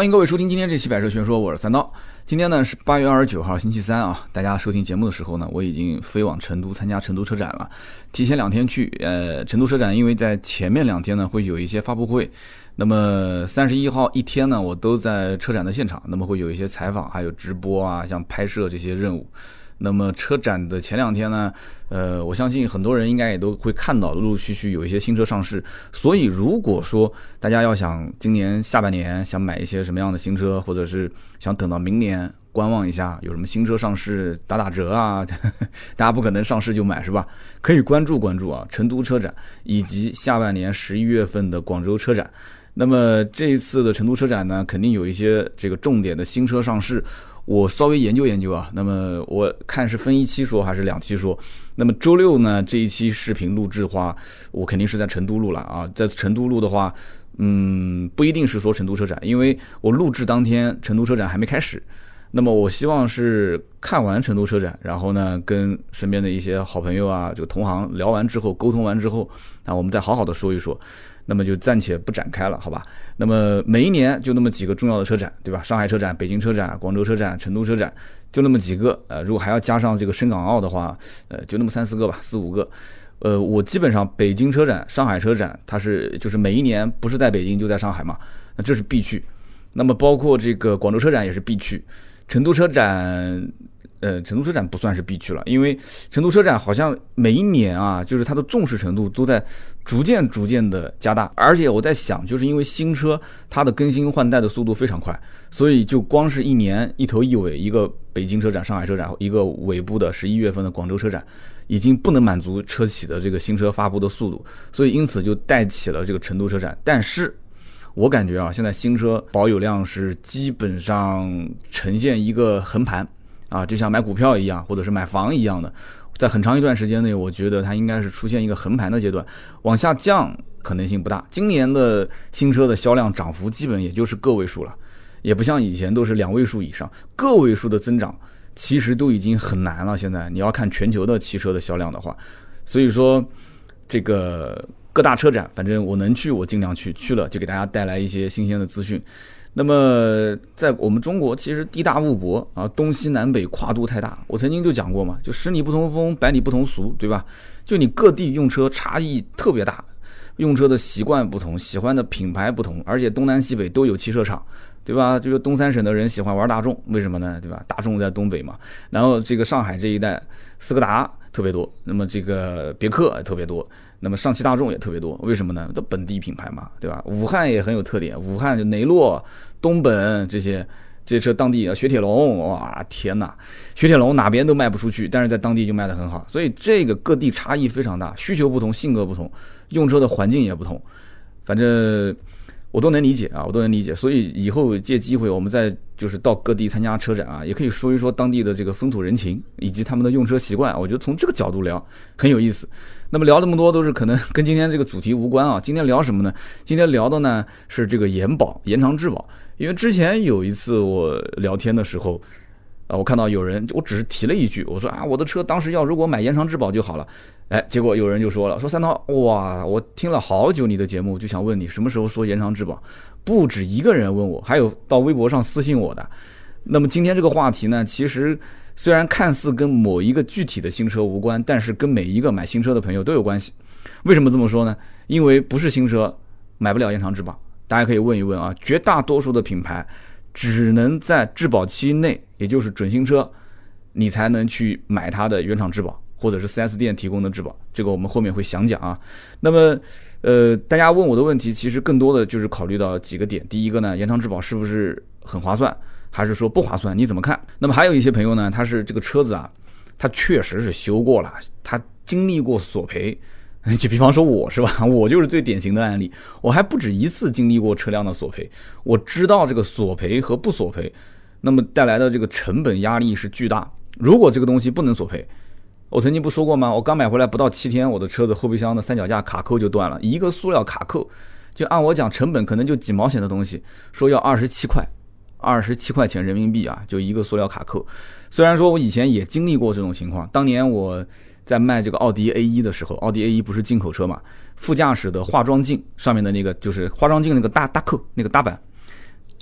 欢迎各位收听今天这期《百车全说》，我是三刀。今天呢是八月二十九号，星期三啊。大家收听节目的时候呢，我已经飞往成都参加成都车展了，提前两天去。呃，成都车展因为在前面两天呢会有一些发布会，那么三十一号一天呢我都在车展的现场，那么会有一些采访，还有直播啊，像拍摄这些任务。那么车展的前两天呢，呃，我相信很多人应该也都会看到，陆陆续续有一些新车上市。所以如果说大家要想今年下半年想买一些什么样的新车，或者是想等到明年观望一下有什么新车上市打打折啊，大家不可能上市就买是吧？可以关注关注啊，成都车展以及下半年十一月份的广州车展。那么这一次的成都车展呢，肯定有一些这个重点的新车上市。我稍微研究研究啊，那么我看是分一期说还是两期说。那么周六呢这一期视频录制的话，我肯定是在成都录了啊，在成都录的话，嗯，不一定是说成都车展，因为我录制当天成都车展还没开始。那么我希望是看完成都车展，然后呢跟身边的一些好朋友啊，这个同行聊完之后，沟通完之后，啊，我们再好好的说一说。那么就暂且不展开了，好吧？那么每一年就那么几个重要的车展，对吧？上海车展、北京车展、广州车展、成都车展，就那么几个。呃，如果还要加上这个深港澳的话，呃，就那么三四个吧，四五个。呃，我基本上北京车展、上海车展，它是就是每一年不是在北京就在上海嘛，那这是必去。那么包括这个广州车展也是必去，成都车展。呃，成都车展不算是必去了，因为成都车展好像每一年啊，就是它的重视程度都在逐渐逐渐的加大。而且我在想，就是因为新车它的更新换代的速度非常快，所以就光是一年一头一尾，一个北京车展、上海车展，一个尾部的十一月份的广州车展，已经不能满足车企的这个新车发布的速度，所以因此就带起了这个成都车展。但是我感觉啊，现在新车保有量是基本上呈现一个横盘。啊，就像买股票一样，或者是买房一样的，在很长一段时间内，我觉得它应该是出现一个横盘的阶段，往下降可能性不大。今年的新车的销量涨幅基本也就是个位数了，也不像以前都是两位数以上，个位数的增长其实都已经很难了。现在你要看全球的汽车的销量的话，所以说这个各大车展，反正我能去我尽量去，去了就给大家带来一些新鲜的资讯。那么，在我们中国，其实地大物博啊，东西南北跨度太大。我曾经就讲过嘛，就十里不同风，百里不同俗，对吧？就你各地用车差异特别大，用车的习惯不同，喜欢的品牌不同，而且东南西北都有汽车厂，对吧？就是东三省的人喜欢玩大众，为什么呢？对吧？大众在东北嘛。然后这个上海这一带，斯柯达特别多，那么这个别克特别多。那么上汽大众也特别多，为什么呢？都本地品牌嘛，对吧？武汉也很有特点，武汉就雷诺、东本这些这些车，当地啊雪铁龙，哇天哪，雪铁龙哪边都卖不出去，但是在当地就卖得很好，所以这个各地差异非常大，需求不同，性格不同，用车的环境也不同，反正。我都能理解啊，我都能理解，所以以后借机会，我们再就是到各地参加车展啊，也可以说一说当地的这个风土人情以及他们的用车习惯。我觉得从这个角度聊很有意思。那么聊这么多都是可能跟今天这个主题无关啊。今天聊什么呢？今天聊的呢是这个延保、延长质保。因为之前有一次我聊天的时候。啊，我看到有人，我只是提了一句，我说啊，我的车当时要如果买延长质保就好了，哎，结果有人就说了，说三刀，哇，我听了好久你的节目，就想问你什么时候说延长质保，不止一个人问我，还有到微博上私信我的。那么今天这个话题呢，其实虽然看似跟某一个具体的新车无关，但是跟每一个买新车的朋友都有关系。为什么这么说呢？因为不是新车买不了延长质保，大家可以问一问啊，绝大多数的品牌。只能在质保期内，也就是准新车，你才能去买它的原厂质保，或者是 4S 店提供的质保。这个我们后面会详讲啊。那么，呃，大家问我的问题，其实更多的就是考虑到几个点。第一个呢，延长质保是不是很划算，还是说不划算？你怎么看？那么还有一些朋友呢，他是这个车子啊，他确实是修过了，他经历过索赔。就比方说我是吧，我就是最典型的案例。我还不止一次经历过车辆的索赔，我知道这个索赔和不索赔，那么带来的这个成本压力是巨大。如果这个东西不能索赔，我曾经不说过吗？我刚买回来不到七天，我的车子后备箱的三脚架卡扣就断了，一个塑料卡扣，就按我讲成本可能就几毛钱的东西，说要二十七块，二十七块钱人民币啊，就一个塑料卡扣。虽然说我以前也经历过这种情况，当年我。在卖这个奥迪 A 一的时候，奥迪 A 一不是进口车嘛？副驾驶的化妆镜上面的那个就是化妆镜那个大大扣那个大板，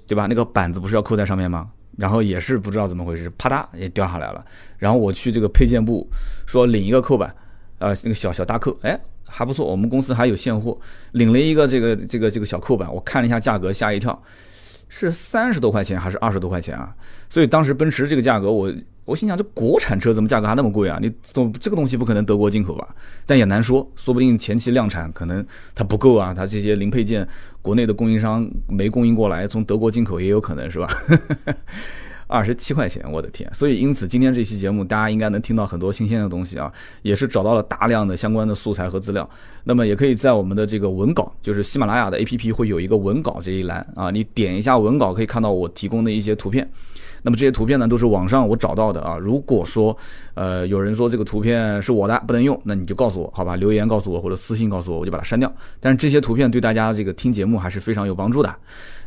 对吧？那个板子不是要扣在上面吗？然后也是不知道怎么回事，啪嗒也掉下来了。然后我去这个配件部说领一个扣板，呃，那个小小搭扣，哎，还不错，我们公司还有现货，领了一个这个这个这个小扣板，我看了一下价格，吓一跳。是三十多块钱还是二十多块钱啊？所以当时奔驰这个价格，我我心想，这国产车怎么价格还那么贵啊？你总这个东西不可能德国进口吧？但也难说，说不定前期量产可能它不够啊，它这些零配件国内的供应商没供应过来，从德国进口也有可能是吧？二十七块钱，我的天！所以因此今天这期节目，大家应该能听到很多新鲜的东西啊，也是找到了大量的相关的素材和资料。那么也可以在我们的这个文稿，就是喜马拉雅的 APP 会有一个文稿这一栏啊，你点一下文稿可以看到我提供的一些图片。那么这些图片呢，都是网上我找到的啊。如果说呃有人说这个图片是我的不能用，那你就告诉我好吧，留言告诉我或者私信告诉我，我就把它删掉。但是这些图片对大家这个听节目还是非常有帮助的。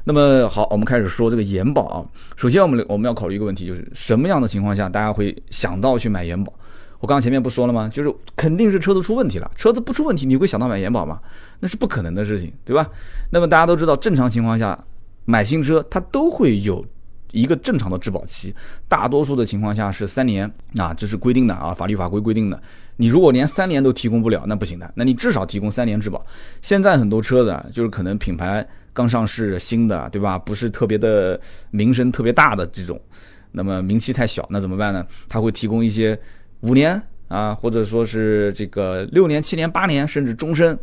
那么好，我们开始说这个延保啊。首先，我们我们要考虑一个问题，就是什么样的情况下大家会想到去买延保？我刚刚前面不说了吗？就是肯定是车子出问题了。车子不出问题，你会想到买延保吗？那是不可能的事情，对吧？那么大家都知道，正常情况下买新车它都会有一个正常的质保期，大多数的情况下是三年啊，这是规定的啊，法律法规规定的。你如果连三年都提供不了，那不行的。那你至少提供三年质保。现在很多车子就是可能品牌。刚上市新的，对吧？不是特别的名声特别大的这种，那么名气太小，那怎么办呢？他会提供一些五年啊，或者说是这个六年、七年、八年，甚至终身。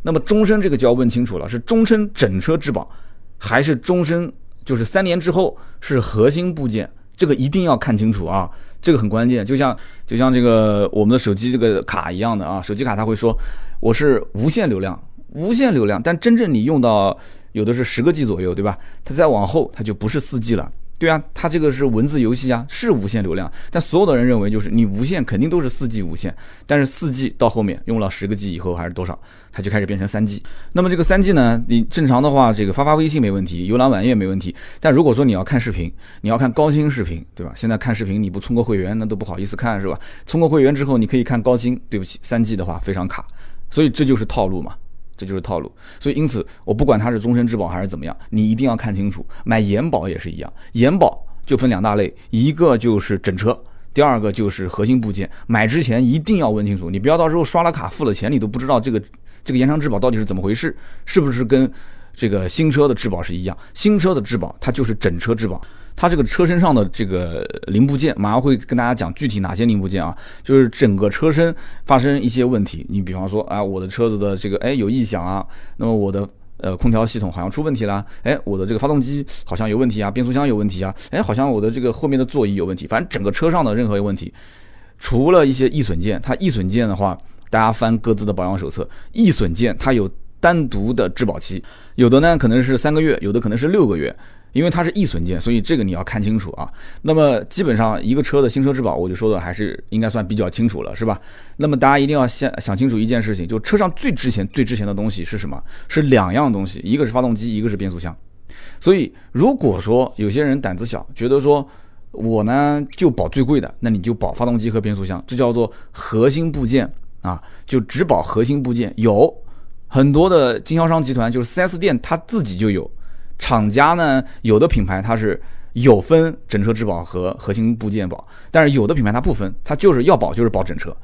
那么终身这个就要问清楚了，是终身整车质保，还是终身就是三年之后是核心部件？这个一定要看清楚啊，这个很关键。就像就像这个我们的手机这个卡一样的啊，手机卡它会说我是无限流量，无限流量，但真正你用到。有的是十个 G 左右，对吧？它再往后，它就不是四 G 了，对啊，它这个是文字游戏啊，是无限流量。但所有的人认为，就是你无限肯定都是四 G 无限，但是四 G 到后面用了十个 G 以后还是多少，它就开始变成三 G。那么这个三 G 呢，你正常的话，这个发发微信没问题，游览网页没问题。但如果说你要看视频，你要看高清视频，对吧？现在看视频你不充个会员，那都不好意思看，是吧？充个会员之后，你可以看高清，对不起，三 G 的话非常卡，所以这就是套路嘛。这就是套路，所以因此我不管它是终身质保还是怎么样，你一定要看清楚。买延保也是一样，延保就分两大类，一个就是整车，第二个就是核心部件。买之前一定要问清楚，你不要到时候刷了卡付了钱，你都不知道这个这个延长质保到底是怎么回事，是不是跟这个新车的质保是一样？新车的质保它就是整车质保。它这个车身上的这个零部件，马上会跟大家讲具体哪些零部件啊？就是整个车身发生一些问题，你比方说啊，我的车子的这个哎有异响啊，那么我的呃空调系统好像出问题了，哎，我的这个发动机好像有问题啊，变速箱有问题啊，哎，好像我的这个后面的座椅有问题，反正整个车上的任何问题，除了一些易损件，它易损件的话，大家翻各自的保养手册，易损件它有单独的质保期，有的呢可能是三个月，有的可能是六个月。因为它是易损件，所以这个你要看清楚啊。那么基本上一个车的新车质保，我就说的还是应该算比较清楚了，是吧？那么大家一定要先想清楚一件事情，就车上最值钱、最值钱的东西是什么？是两样东西，一个是发动机，一个是变速箱。所以如果说有些人胆子小，觉得说我呢就保最贵的，那你就保发动机和变速箱，这叫做核心部件啊，就只保核心部件。有很多的经销商集团，就是 4S 店，他自己就有。厂家呢，有的品牌它是有分整车质保和核心部件保，但是有的品牌它不分，它就是要保就是保整车，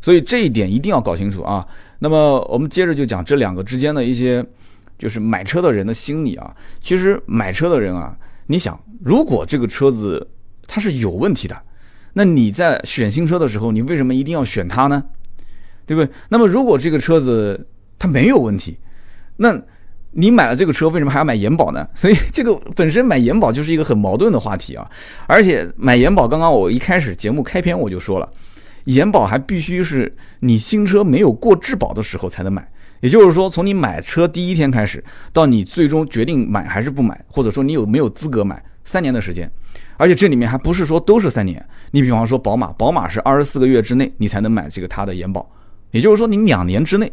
所以这一点一定要搞清楚啊。那么我们接着就讲这两个之间的一些，就是买车的人的心理啊。其实买车的人啊，你想，如果这个车子它是有问题的，那你在选新车的时候，你为什么一定要选它呢？对不对？那么如果这个车子它没有问题，那你买了这个车，为什么还要买延保呢？所以这个本身买延保就是一个很矛盾的话题啊。而且买延保，刚刚我一开始节目开篇我就说了，延保还必须是你新车没有过质保的时候才能买。也就是说，从你买车第一天开始，到你最终决定买还是不买，或者说你有没有资格买，三年的时间。而且这里面还不是说都是三年。你比方说宝马，宝马是二十四个月之内你才能买这个它的延保，也就是说你两年之内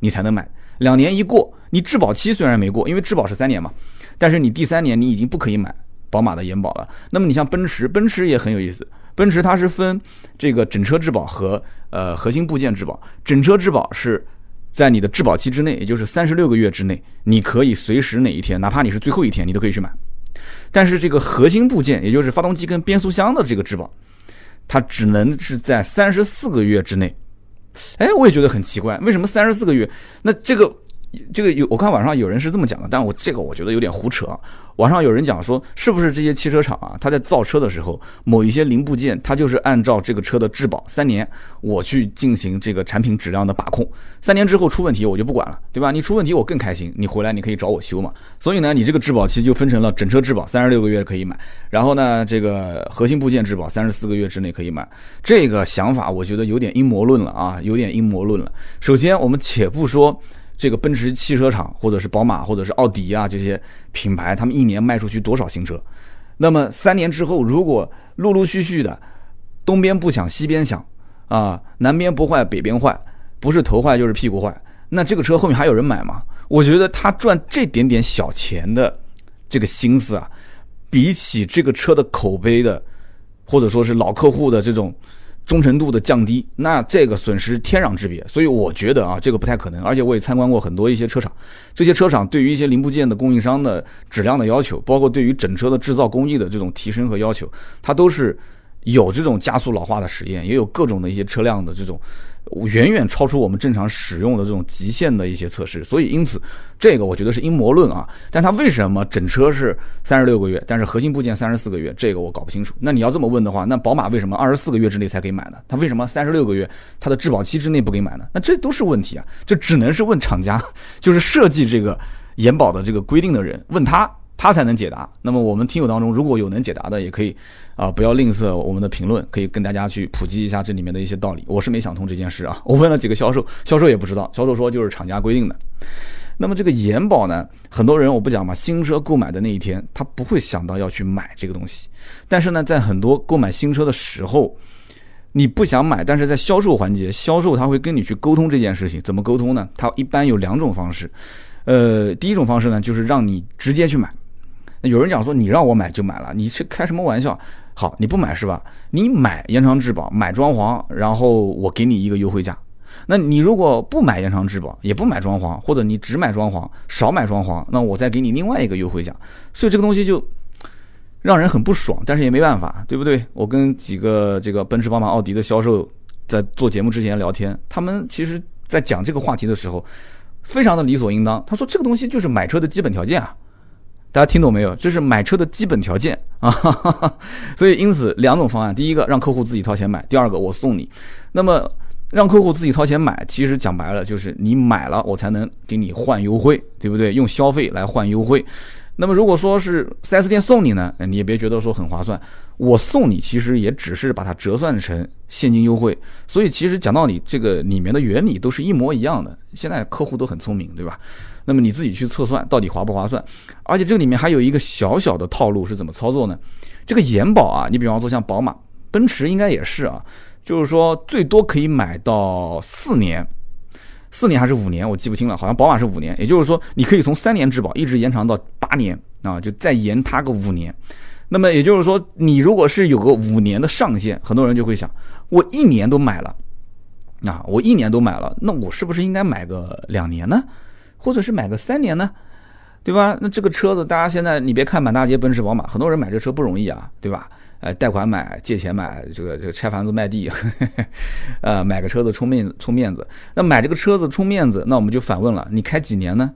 你才能买，两年一过。你质保期虽然没过，因为质保是三年嘛，但是你第三年你已经不可以买宝马的延保了。那么你像奔驰，奔驰也很有意思，奔驰它是分这个整车质保和呃核心部件质保。整车质保是在你的质保期之内，也就是三十六个月之内，你可以随时哪一天，哪怕你是最后一天，你都可以去买，但是这个核心部件，也就是发动机跟变速箱的这个质保，它只能是在三十四个月之内。哎，我也觉得很奇怪，为什么三十四个月？那这个。这个有我看网上有人是这么讲的，但我这个我觉得有点胡扯。啊网上有人讲说，是不是这些汽车厂啊，他在造车的时候，某一些零部件，他就是按照这个车的质保三年，我去进行这个产品质量的把控，三年之后出问题我就不管了，对吧？你出问题我更开心，你回来你可以找我修嘛。所以呢，你这个质保期就分成了整车质保三十六个月可以买，然后呢，这个核心部件质保三十四个月之内可以买。这个想法我觉得有点阴谋论了啊，有点阴谋论了。首先我们且不说。这个奔驰汽车厂，或者是宝马，或者是奥迪啊，这些品牌，他们一年卖出去多少新车？那么三年之后，如果陆陆续续的东边不响西边响啊，南边不坏北边坏，不是头坏就是屁股坏，那这个车后面还有人买吗？我觉得他赚这点点小钱的这个心思啊，比起这个车的口碑的，或者说是老客户的这种。忠诚度的降低，那这个损失天壤之别，所以我觉得啊，这个不太可能。而且我也参观过很多一些车厂，这些车厂对于一些零部件的供应商的质量的要求，包括对于整车的制造工艺的这种提升和要求，它都是有这种加速老化的实验，也有各种的一些车辆的这种。远远超出我们正常使用的这种极限的一些测试，所以因此这个我觉得是阴谋论啊。但它为什么整车是三十六个月，但是核心部件三十四个月，这个我搞不清楚。那你要这么问的话，那宝马为什么二十四个月之内才可以买呢？它为什么三十六个月它的质保期之内不给买呢？那这都是问题啊，这只能是问厂家，就是设计这个延保的这个规定的人问他。他才能解答。那么我们听友当中如果有能解答的，也可以啊，不要吝啬我们的评论，可以跟大家去普及一下这里面的一些道理。我是没想通这件事啊，我问了几个销售，销售也不知道，销售说就是厂家规定的。那么这个延保呢，很多人我不讲嘛，新车购买的那一天，他不会想到要去买这个东西。但是呢，在很多购买新车的时候，你不想买，但是在销售环节，销售他会跟你去沟通这件事情。怎么沟通呢？他一般有两种方式。呃，第一种方式呢，就是让你直接去买。有人讲说你让我买就买了，你是开什么玩笑？好，你不买是吧？你买延长质保，买装潢，然后我给你一个优惠价。那你如果不买延长质保，也不买装潢，或者你只买装潢，少买装潢，那我再给你另外一个优惠价。所以这个东西就让人很不爽，但是也没办法，对不对？我跟几个这个奔驰、宝马、奥迪的销售在做节目之前聊天，他们其实在讲这个话题的时候，非常的理所应当。他说这个东西就是买车的基本条件啊。大家听懂没有？这是买车的基本条件啊，所以因此两种方案，第一个让客户自己掏钱买，第二个我送你。那么让客户自己掏钱买，其实讲白了就是你买了我才能给你换优惠，对不对？用消费来换优惠。那么如果说是 4S 店送你呢，你也别觉得说很划算。我送你其实也只是把它折算成现金优惠，所以其实讲道理，这个里面的原理都是一模一样的。现在客户都很聪明，对吧？那么你自己去测算到底划不划算？而且这里面还有一个小小的套路是怎么操作呢？这个延保啊，你比方说像宝马、奔驰应该也是啊，就是说最多可以买到四年，四年还是五年，我记不清了，好像宝马是五年，也就是说你可以从三年质保一直延长到八年啊，就再延它个五年。那么也就是说，你如果是有个五年的上限，很多人就会想，我一年都买了，啊，我一年都买了，那我是不是应该买个两年呢？或者是买个三年呢，对吧？那这个车子，大家现在你别看满大街奔驰、宝马，很多人买这车不容易啊，对吧？呃，贷款买、借钱买，这个这个拆房子卖地，呃，买个车子充面充面子。那买这个车子充面子，那我们就反问了：你开几年呢？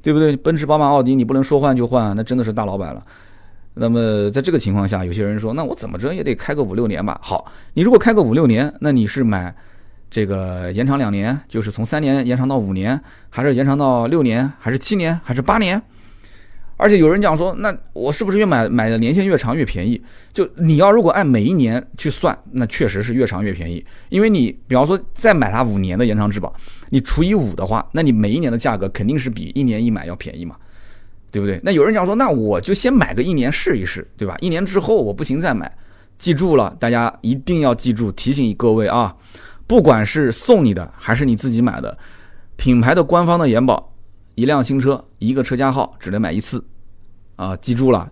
对不对？奔驰、宝马、奥迪，你不能说换就换，那真的是大老板了。那么在这个情况下，有些人说，那我怎么着也得开个五六年吧？好，你如果开个五六年，那你是买？这个延长两年，就是从三年延长到五年，还是延长到六年，还是七年，还是八年？而且有人讲说，那我是不是越买买的年限越长越便宜？就你要如果按每一年去算，那确实是越长越便宜。因为你比方说再买它五年的延长质保，你除以五的话，那你每一年的价格肯定是比一年一买要便宜嘛，对不对？那有人讲说，那我就先买个一年试一试，对吧？一年之后我不行再买。记住了，大家一定要记住，提醒各位啊。不管是送你的还是你自己买的，品牌的官方的延保，一辆新车一个车架号只能买一次，啊，记住了，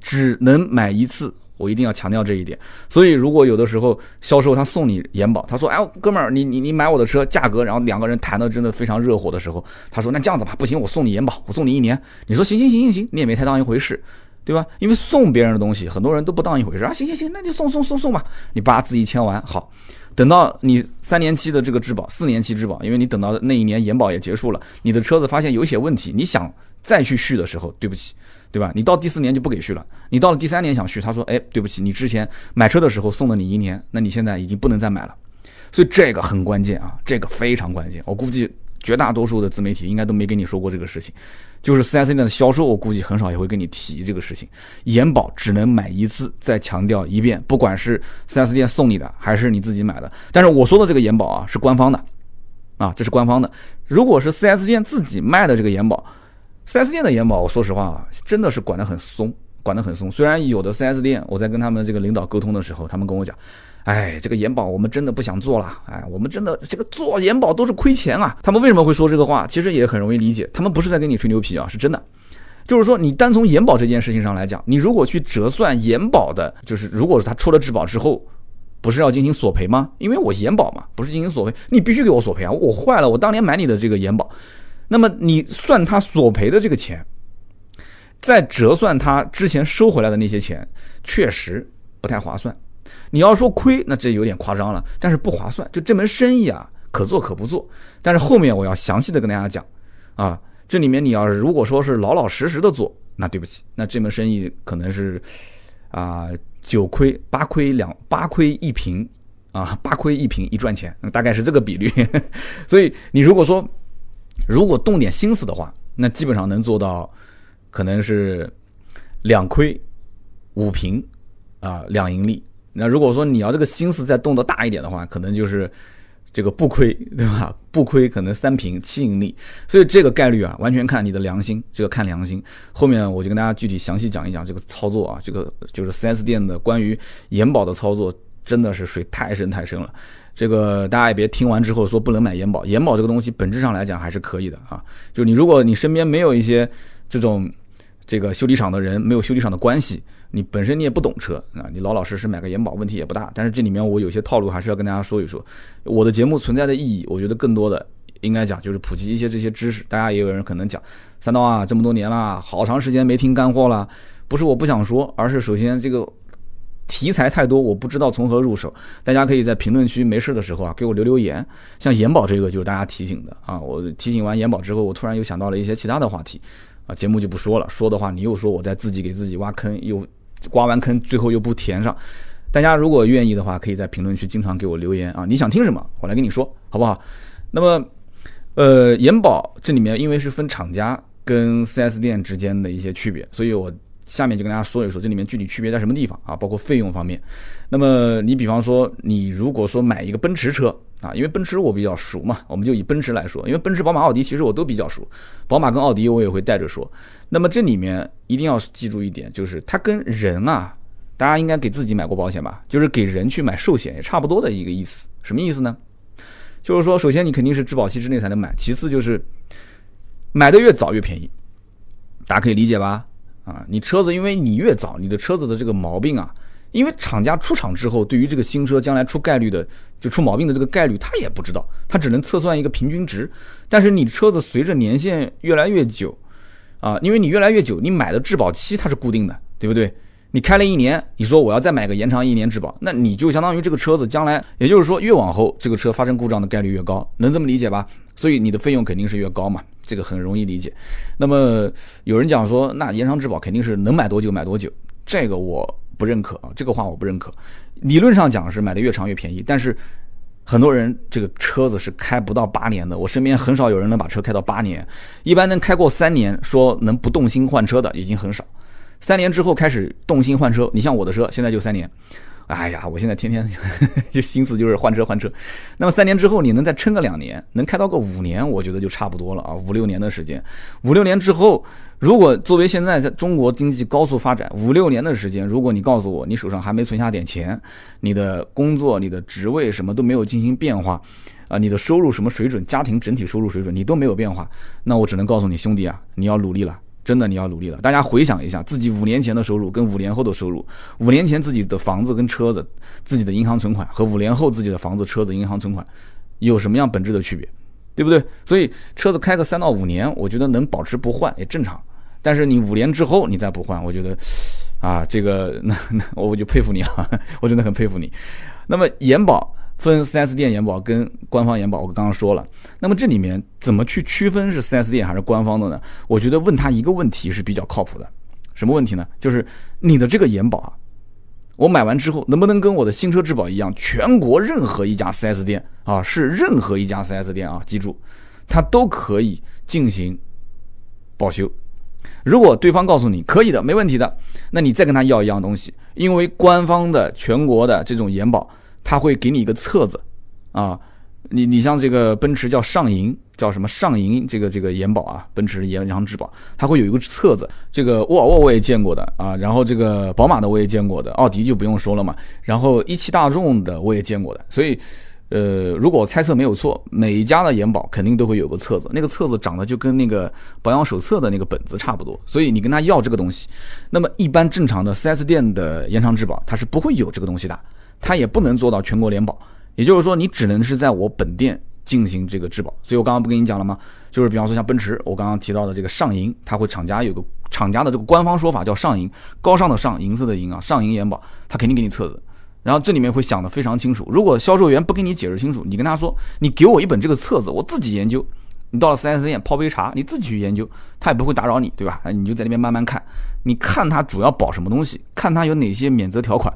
只能买一次，我一定要强调这一点。所以如果有的时候销售他送你延保，他说，哎，哥们儿，你你你买我的车价格，然后两个人谈的真的非常热火的时候，他说，那这样子吧，不行，我送你延保，我送你一年。你说行行行行行，你也没太当一回事。对吧？因为送别人的东西，很多人都不当一回事啊。行行行，那就送送送送吧。你把字一签完，好，等到你三年期的这个质保，四年期质保，因为你等到那一年延保也结束了，你的车子发现有一些问题，你想再去续的时候，对不起，对吧？你到第四年就不给续了。你到了第三年想续，他说，哎，对不起，你之前买车的时候送了你一年，那你现在已经不能再买了。所以这个很关键啊，这个非常关键。我估计绝大多数的自媒体应该都没跟你说过这个事情。就是 4S 店的销售，我估计很少也会跟你提这个事情。延保只能买一次，再强调一遍，不管是 4S 店送你的还是你自己买的。但是我说的这个延保啊，是官方的，啊，这是官方的。如果是 4S 店自己卖的这个延保，4S 店的延保，我说实话啊，真的是管得很松，管得很松。虽然有的 4S 店，我在跟他们这个领导沟通的时候，他们跟我讲。哎，这个延保我们真的不想做了。哎，我们真的这个做延保都是亏钱啊。他们为什么会说这个话？其实也很容易理解，他们不是在跟你吹牛皮啊，是真的。就是说，你单从延保这件事情上来讲，你如果去折算延保的，就是如果他出了质保之后，不是要进行索赔吗？因为我延保嘛，不是进行索赔，你必须给我索赔啊。我坏了，我当年买你的这个延保，那么你算他索赔的这个钱，再折算他之前收回来的那些钱，确实不太划算。你要说亏，那这有点夸张了，但是不划算。就这门生意啊，可做可不做。但是后面我要详细的跟大家讲，啊，这里面你要是如果说是老老实实的做，那对不起，那这门生意可能是啊九亏八亏两八亏一平啊八亏一平一赚钱，大概是这个比率。所以你如果说如果动点心思的话，那基本上能做到可能是两亏五平啊两盈利。那如果说你要这个心思再动得大一点的话，可能就是这个不亏，对吧？不亏可能三平七盈利，所以这个概率啊，完全看你的良心，这个看良心。后面我就跟大家具体详细讲一讲这个操作啊，这个就是 4S 店的关于延保的操作，真的是水太深太深了。这个大家也别听完之后说不能买延保，延保这个东西本质上来讲还是可以的啊。就你如果你身边没有一些这种这个修理厂的人，没有修理厂的关系。你本身你也不懂车啊，你老老实实买个延保问题也不大。但是这里面我有些套路还是要跟大家说一说。我的节目存在的意义，我觉得更多的应该讲就是普及一些这些知识。大家也有人可能讲三刀啊，这么多年了，好长时间没听干货了。不是我不想说，而是首先这个题材太多，我不知道从何入手。大家可以在评论区没事的时候啊，给我留留言。像延保这个就是大家提醒的啊，我提醒完延保之后，我突然又想到了一些其他的话题啊，节目就不说了。说的话你又说我在自己给自己挖坑又。挖完坑，最后又不填上。大家如果愿意的话，可以在评论区经常给我留言啊，你想听什么，我来跟你说，好不好？那么，呃，延保这里面因为是分厂家跟 4S 店之间的一些区别，所以我下面就跟大家说一说这里面具体区别在什么地方啊，包括费用方面。那么你比方说，你如果说买一个奔驰车啊，因为奔驰我比较熟嘛，我们就以奔驰来说，因为奔驰、宝马、奥迪其实我都比较熟，宝马跟奥迪我也会带着说。那么这里面一定要记住一点，就是它跟人啊，大家应该给自己买过保险吧？就是给人去买寿险也差不多的一个意思。什么意思呢？就是说，首先你肯定是质保期之内才能买，其次就是买的越早越便宜，大家可以理解吧？啊，你车子因为你越早，你的车子的这个毛病啊，因为厂家出厂之后，对于这个新车将来出概率的就出毛病的这个概率，他也不知道，他只能测算一个平均值。但是你车子随着年限越来越久。啊，因为你越来越久，你买的质保期它是固定的，对不对？你开了一年，你说我要再买个延长一年质保，那你就相当于这个车子将来，也就是说越往后这个车发生故障的概率越高，能这么理解吧？所以你的费用肯定是越高嘛，这个很容易理解。那么有人讲说，那延长质保肯定是能买多久买多久，这个我不认可啊，这个话我不认可。理论上讲是买的越长越便宜，但是。很多人这个车子是开不到八年的，我身边很少有人能把车开到八年，一般能开过三年，说能不动心换车的已经很少。三年之后开始动心换车，你像我的车现在就三年。哎呀，我现在天天 就心思就是换车换车。那么三年之后，你能再撑个两年，能开到个五年，我觉得就差不多了啊。五六年的时间，五六年之后，如果作为现在在中国经济高速发展，五六年的时间，如果你告诉我你手上还没存下点钱，你的工作、你的职位什么都没有进行变化，啊，你的收入什么水准，家庭整体收入水准你都没有变化，那我只能告诉你兄弟啊，你要努力了。真的你要努力了。大家回想一下自己五年前的收入跟五年后的收入，五年前自己的房子跟车子、自己的银行存款和五年后自己的房子、车子、银行存款有什么样本质的区别，对不对？所以车子开个三到五年，我觉得能保持不换也正常。但是你五年之后你再不换，我觉得啊，这个那那我就佩服你啊，我真的很佩服你。那么延保分 4S 店延保跟官方延保，我刚刚说了。那么这里面怎么去区分是 4S 店还是官方的呢？我觉得问他一个问题是比较靠谱的。什么问题呢？就是你的这个延保啊，我买完之后能不能跟我的新车质保一样，全国任何一家 4S 店啊，是任何一家 4S 店啊，记住，它都可以进行保修。如果对方告诉你可以的，没问题的，那你再跟他要一样东西，因为官方的全国的这种延保，他会给你一个册子啊。你你像这个奔驰叫上银，叫什么上银这个这个延保啊，奔驰延长质保，它会有一个册子。这个沃尔沃我也见过的啊，然后这个宝马的我也见过的，奥迪就不用说了嘛。然后一汽大众的我也见过的，所以，呃，如果我猜测没有错，每一家的延保肯定都会有个册子，那个册子长得就跟那个保养手册的那个本子差不多。所以你跟他要这个东西，那么一般正常的 4S 店的延长质保它是不会有这个东西的，它也不能做到全国联保。也就是说，你只能是在我本店进行这个质保，所以我刚刚不跟你讲了吗？就是比方说像奔驰，我刚刚提到的这个上银，它会厂家有个厂家的这个官方说法叫上银，高尚的上，银色的银啊，上银延保，它肯定给你册子，然后这里面会想的非常清楚。如果销售员不给你解释清楚，你跟他说，你给我一本这个册子，我自己研究。你到了 4S 店泡杯茶，你自己去研究，他也不会打扰你，对吧？你就在那边慢慢看，你看他主要保什么东西，看他有哪些免责条款。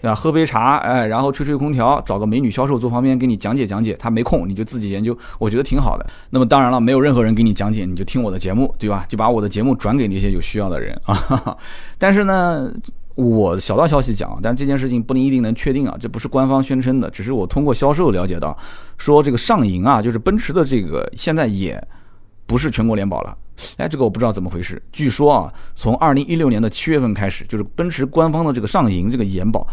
对吧？喝杯茶，哎，然后吹吹空调，找个美女销售坐旁边给你讲解讲解。他没空，你就自己研究，我觉得挺好的。那么当然了，没有任何人给你讲解，你就听我的节目，对吧？就把我的节目转给那些有需要的人啊。但是呢，我小道消息讲，但这件事情不能一定能确定啊，这不是官方宣称的，只是我通过销售了解到，说这个上银啊，就是奔驰的这个现在也不是全国联保了。哎，这个我不知道怎么回事。据说啊，从二零一六年的七月份开始，就是奔驰官方的这个上银这个延保，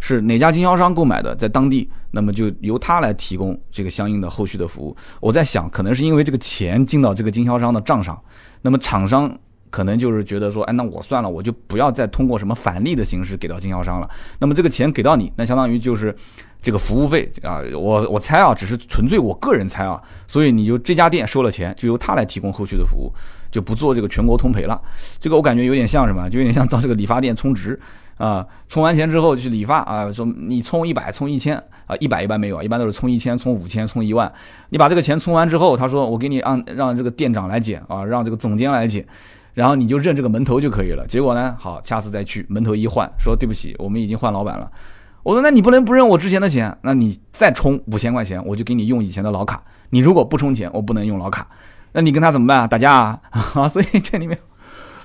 是哪家经销商购买的，在当地，那么就由他来提供这个相应的后续的服务。我在想，可能是因为这个钱进到这个经销商的账上，那么厂商可能就是觉得说，哎，那我算了，我就不要再通过什么返利的形式给到经销商了。那么这个钱给到你，那相当于就是。这个服务费啊，我我猜啊，只是纯粹我个人猜啊，所以你就这家店收了钱，就由他来提供后续的服务，就不做这个全国通赔了。这个我感觉有点像什么，就有点像到这个理发店充值啊，充完钱之后去理发啊，说你充一百，充一千啊，一百一般没有，一般都是充一千，充五千，充一万。你把这个钱充完之后，他说我给你让让这个店长来减啊，让这个总监来减，然后你就认这个门头就可以了。结果呢，好，下次再去门头一换，说对不起，我们已经换老板了。我说，那你不能不认我之前的钱，那你再充五千块钱，我就给你用以前的老卡。你如果不充钱，我不能用老卡。那你跟他怎么办啊？打架啊？所以这里面，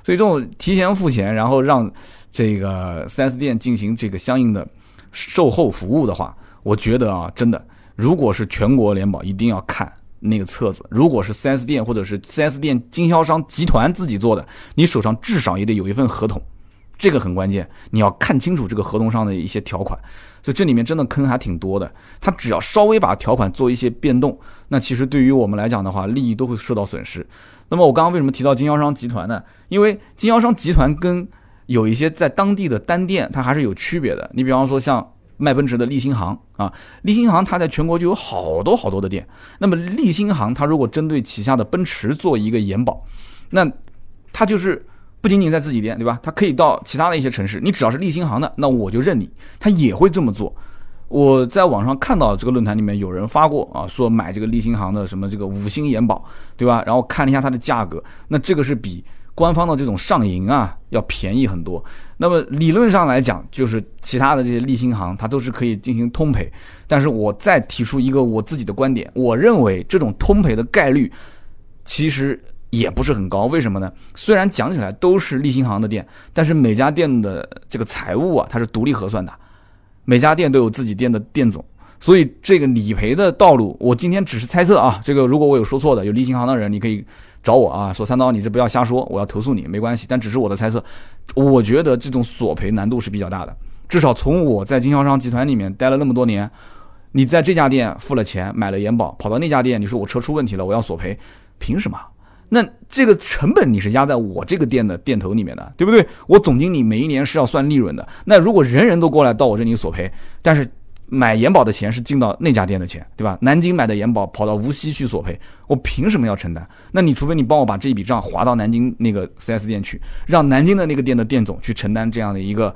所以这种提前付钱，然后让这个 4S 店进行这个相应的售后服务的话，我觉得啊，真的，如果是全国联保，一定要看那个册子。如果是 4S 店或者是 4S 店经销商集团自己做的，你手上至少也得有一份合同。这个很关键，你要看清楚这个合同上的一些条款，所以这里面真的坑还挺多的。他只要稍微把条款做一些变动，那其实对于我们来讲的话，利益都会受到损失。那么我刚刚为什么提到经销商集团呢？因为经销商集团跟有一些在当地的单店，它还是有区别的。你比方说像卖奔驰的利星行啊，利星行它在全国就有好多好多的店。那么利星行它如果针对旗下的奔驰做一个延保，那它就是。不仅仅在自己店，对吧？他可以到其他的一些城市，你只要是立新行的，那我就认你。他也会这么做。我在网上看到这个论坛里面有人发过啊，说买这个立新行的什么这个五星延保，对吧？然后看了一下它的价格，那这个是比官方的这种上银啊要便宜很多。那么理论上来讲，就是其他的这些立新行它都是可以进行通赔。但是我再提出一个我自己的观点，我认为这种通赔的概率其实。也不是很高，为什么呢？虽然讲起来都是立新行的店，但是每家店的这个财务啊，它是独立核算的，每家店都有自己店的店总，所以这个理赔的道路，我今天只是猜测啊。这个如果我有说错的，有立新行的人，你可以找我啊，说三刀，你这不要瞎说，我要投诉你，没关系。但只是我的猜测，我觉得这种索赔难度是比较大的。至少从我在经销商集团里面待了那么多年，你在这家店付了钱买了延保，跑到那家店，你说我车出问题了，我要索赔，凭什么？那这个成本你是压在我这个店的店头里面的，对不对？我总经理每一年是要算利润的。那如果人人都过来到我这里索赔，但是买延保的钱是进到那家店的钱，对吧？南京买的延保跑到无锡去索赔，我凭什么要承担？那你除非你帮我把这笔账划到南京那个 4S 店去，让南京的那个店的店总去承担这样的一个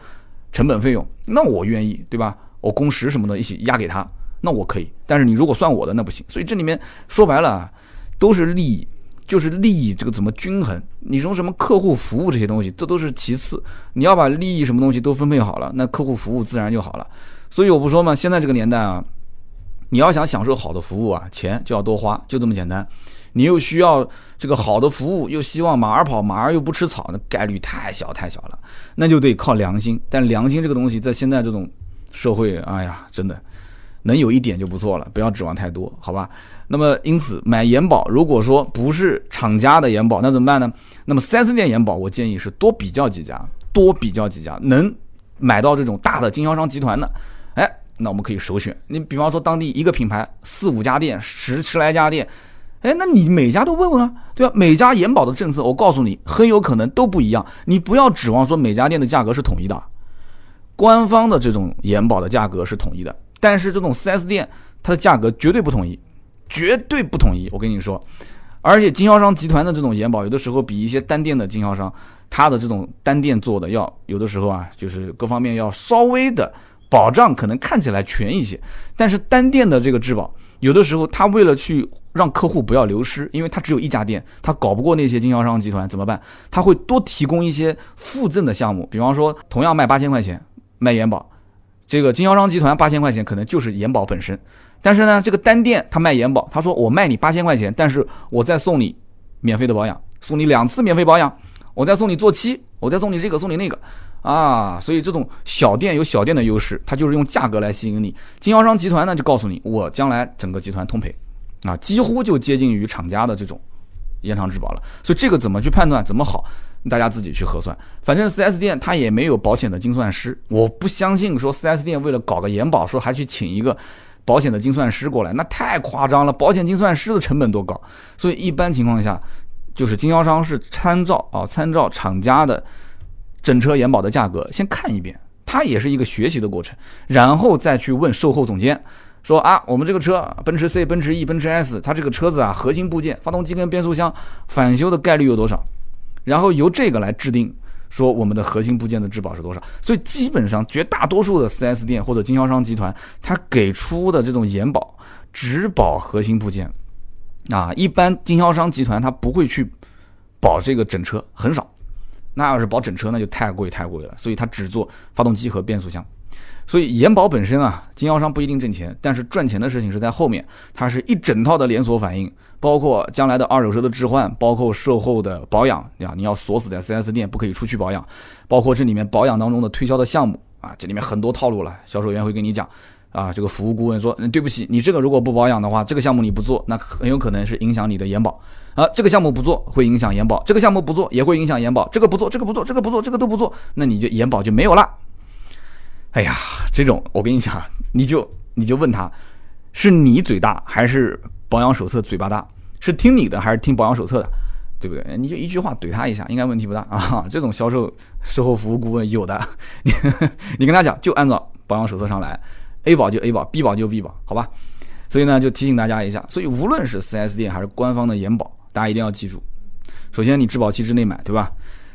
成本费用，那我愿意，对吧？我工时什么的一起压给他，那我可以。但是你如果算我的，那不行。所以这里面说白了都是利益，就是利益这个怎么均衡？你从什么客户服务这些东西，这都是其次。你要把利益什么东西都分配好了，那客户服务自然就好了。所以我不说嘛，现在这个年代啊，你要想享受好的服务啊，钱就要多花，就这么简单。你又需要这个好的服务，又希望马儿跑，马儿又不吃草，那概率太小太小了，那就得靠良心。但良心这个东西，在现在这种社会，哎呀，真的能有一点就不错了，不要指望太多，好吧？那么因此买延保，如果说不是厂家的延保，那怎么办呢？那么 4S 店延保，我建议是多比较几家，多比较几家，能买到这种大的经销商集团的。哎，那我们可以首选。你比方说当地一个品牌四五家店，十十来家店，哎，那你每家都问问啊，对吧？每家延保的政策，我告诉你，很有可能都不一样。你不要指望说每家店的价格是统一的，官方的这种延保的价格是统一的，但是这种 4S 店它的价格绝对不统一，绝对不统一。我跟你说，而且经销商集团的这种延保，有的时候比一些单店的经销商，他的这种单店做的要有的时候啊，就是各方面要稍微的。保障可能看起来全一些，但是单店的这个质保，有的时候他为了去让客户不要流失，因为他只有一家店，他搞不过那些经销商集团怎么办？他会多提供一些附赠的项目，比方说同样卖八千块钱卖延保，这个经销商集团八千块钱可能就是延保本身，但是呢，这个单店他卖延保，他说我卖你八千块钱，但是我再送你免费的保养，送你两次免费保养，我再送你做漆，我再送你这个送你那个。啊，所以这种小店有小店的优势，它就是用价格来吸引你。经销商集团呢，就告诉你，我将来整个集团通赔，啊，几乎就接近于厂家的这种延长质保了。所以这个怎么去判断，怎么好，大家自己去核算。反正 4S 店它也没有保险的精算师，我不相信说 4S 店为了搞个延保，说还去请一个保险的精算师过来，那太夸张了。保险精算师的成本多高？所以一般情况下，就是经销商是参照啊，参照厂家的。整车延保的价格先看一遍，它也是一个学习的过程，然后再去问售后总监，说啊，我们这个车奔驰 C、奔驰 E、奔驰 S，它这个车子啊，核心部件发动机跟变速箱返修的概率有多少？然后由这个来制定，说我们的核心部件的质保是多少？所以基本上绝大多数的 4S 店或者经销商集团，它给出的这种延保只保核心部件，啊，一般经销商集团它不会去保这个整车，很少。那要是保整车，那就太贵太贵了，所以他只做发动机和变速箱。所以延保本身啊，经销商不一定挣钱，但是赚钱的事情是在后面，它是一整套的连锁反应，包括将来的二手车的置换，包括售后的保养对吧，你要锁死在 4S 店，不可以出去保养，包括这里面保养当中的推销的项目啊，这里面很多套路了，销售员会跟你讲。啊，这个服务顾问说，对不起，你这个如果不保养的话，这个项目你不做，那很有可能是影响你的延保。啊，这个项目不做会影响延保，这个项目不做也会影响延保，这个不做，这个不做，这个不做，这个都不做，那你就延保就没有了。哎呀，这种我跟你讲，你就你就问他，是你嘴大还是保养手册嘴巴大？是听你的还是听保养手册的？对不对？你就一句话怼他一下，应该问题不大 啊。这种销售售后服务顾问有的，你 你跟他讲，就按照保养手册上来。A 保就 A 保，B 保就 B 保，好吧？所以呢，就提醒大家一下。所以无论是 4S 店还是官方的延保，大家一定要记住。首先，你质保期之内买，对吧？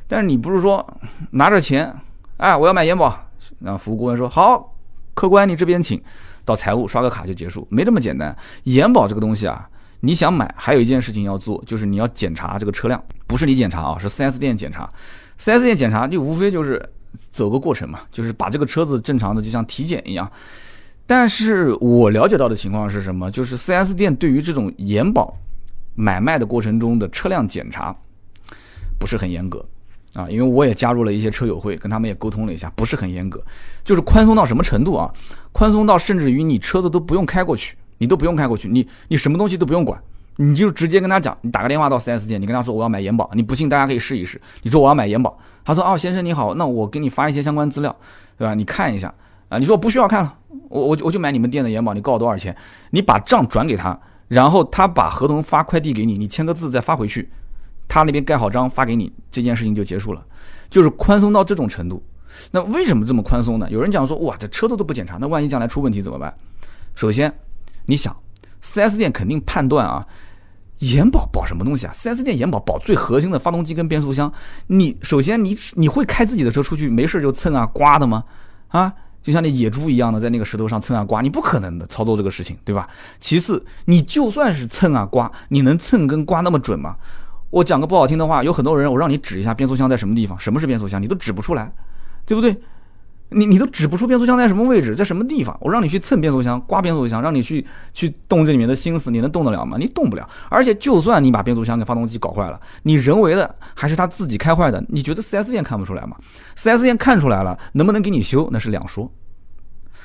但是你不是说拿着钱，哎，我要买延保，那服务顾问说好，客官你这边请，到财务刷个卡就结束，没这么简单。延保这个东西啊，你想买，还有一件事情要做，就是你要检查这个车辆，不是你检查啊，是 4S 店检查。4S 店检查就无非就是走个过程嘛，就是把这个车子正常的就像体检一样。但是我了解到的情况是什么？就是 4S 店对于这种延保买卖的过程中的车辆检查不是很严格啊，因为我也加入了一些车友会，跟他们也沟通了一下，不是很严格，就是宽松到什么程度啊？宽松到甚至于你车子都不用开过去，你都不用开过去，你你什么东西都不用管，你就直接跟他讲，你打个电话到 4S 店，你跟他说我要买延保，你不信大家可以试一试，你说我要买延保，他说哦先生你好，那我给你发一些相关资料，对吧？你看一下。啊，你说不需要看了，我我我就买你们店的延保，你告我多少钱？你把账转给他，然后他把合同发快递给你，你签个字再发回去，他那边盖好章发给你，这件事情就结束了，就是宽松到这种程度。那为什么这么宽松呢？有人讲说，哇，这车子都不检查，那万一将来出问题怎么办？首先，你想，4S 店肯定判断啊，延保保什么东西啊？4S 店延保保最核心的发动机跟变速箱。你首先你你会开自己的车出去没事就蹭啊刮的吗？啊？就像那野猪一样的在那个石头上蹭啊刮，你不可能的操作这个事情，对吧？其次，你就算是蹭啊刮，你能蹭跟刮那么准吗？我讲个不好听的话，有很多人我让你指一下变速箱在什么地方，什么是变速箱，你都指不出来，对不对？你你都指不出变速箱在什么位置，在什么地方？我让你去蹭变速箱、刮变速箱，让你去去动这里面的心思，你能动得了吗？你动不了。而且就算你把变速箱跟发动机搞坏了，你人为的还是他自己开坏的，你觉得 4S 店看不出来吗？4S 店看出来了，能不能给你修那是两说。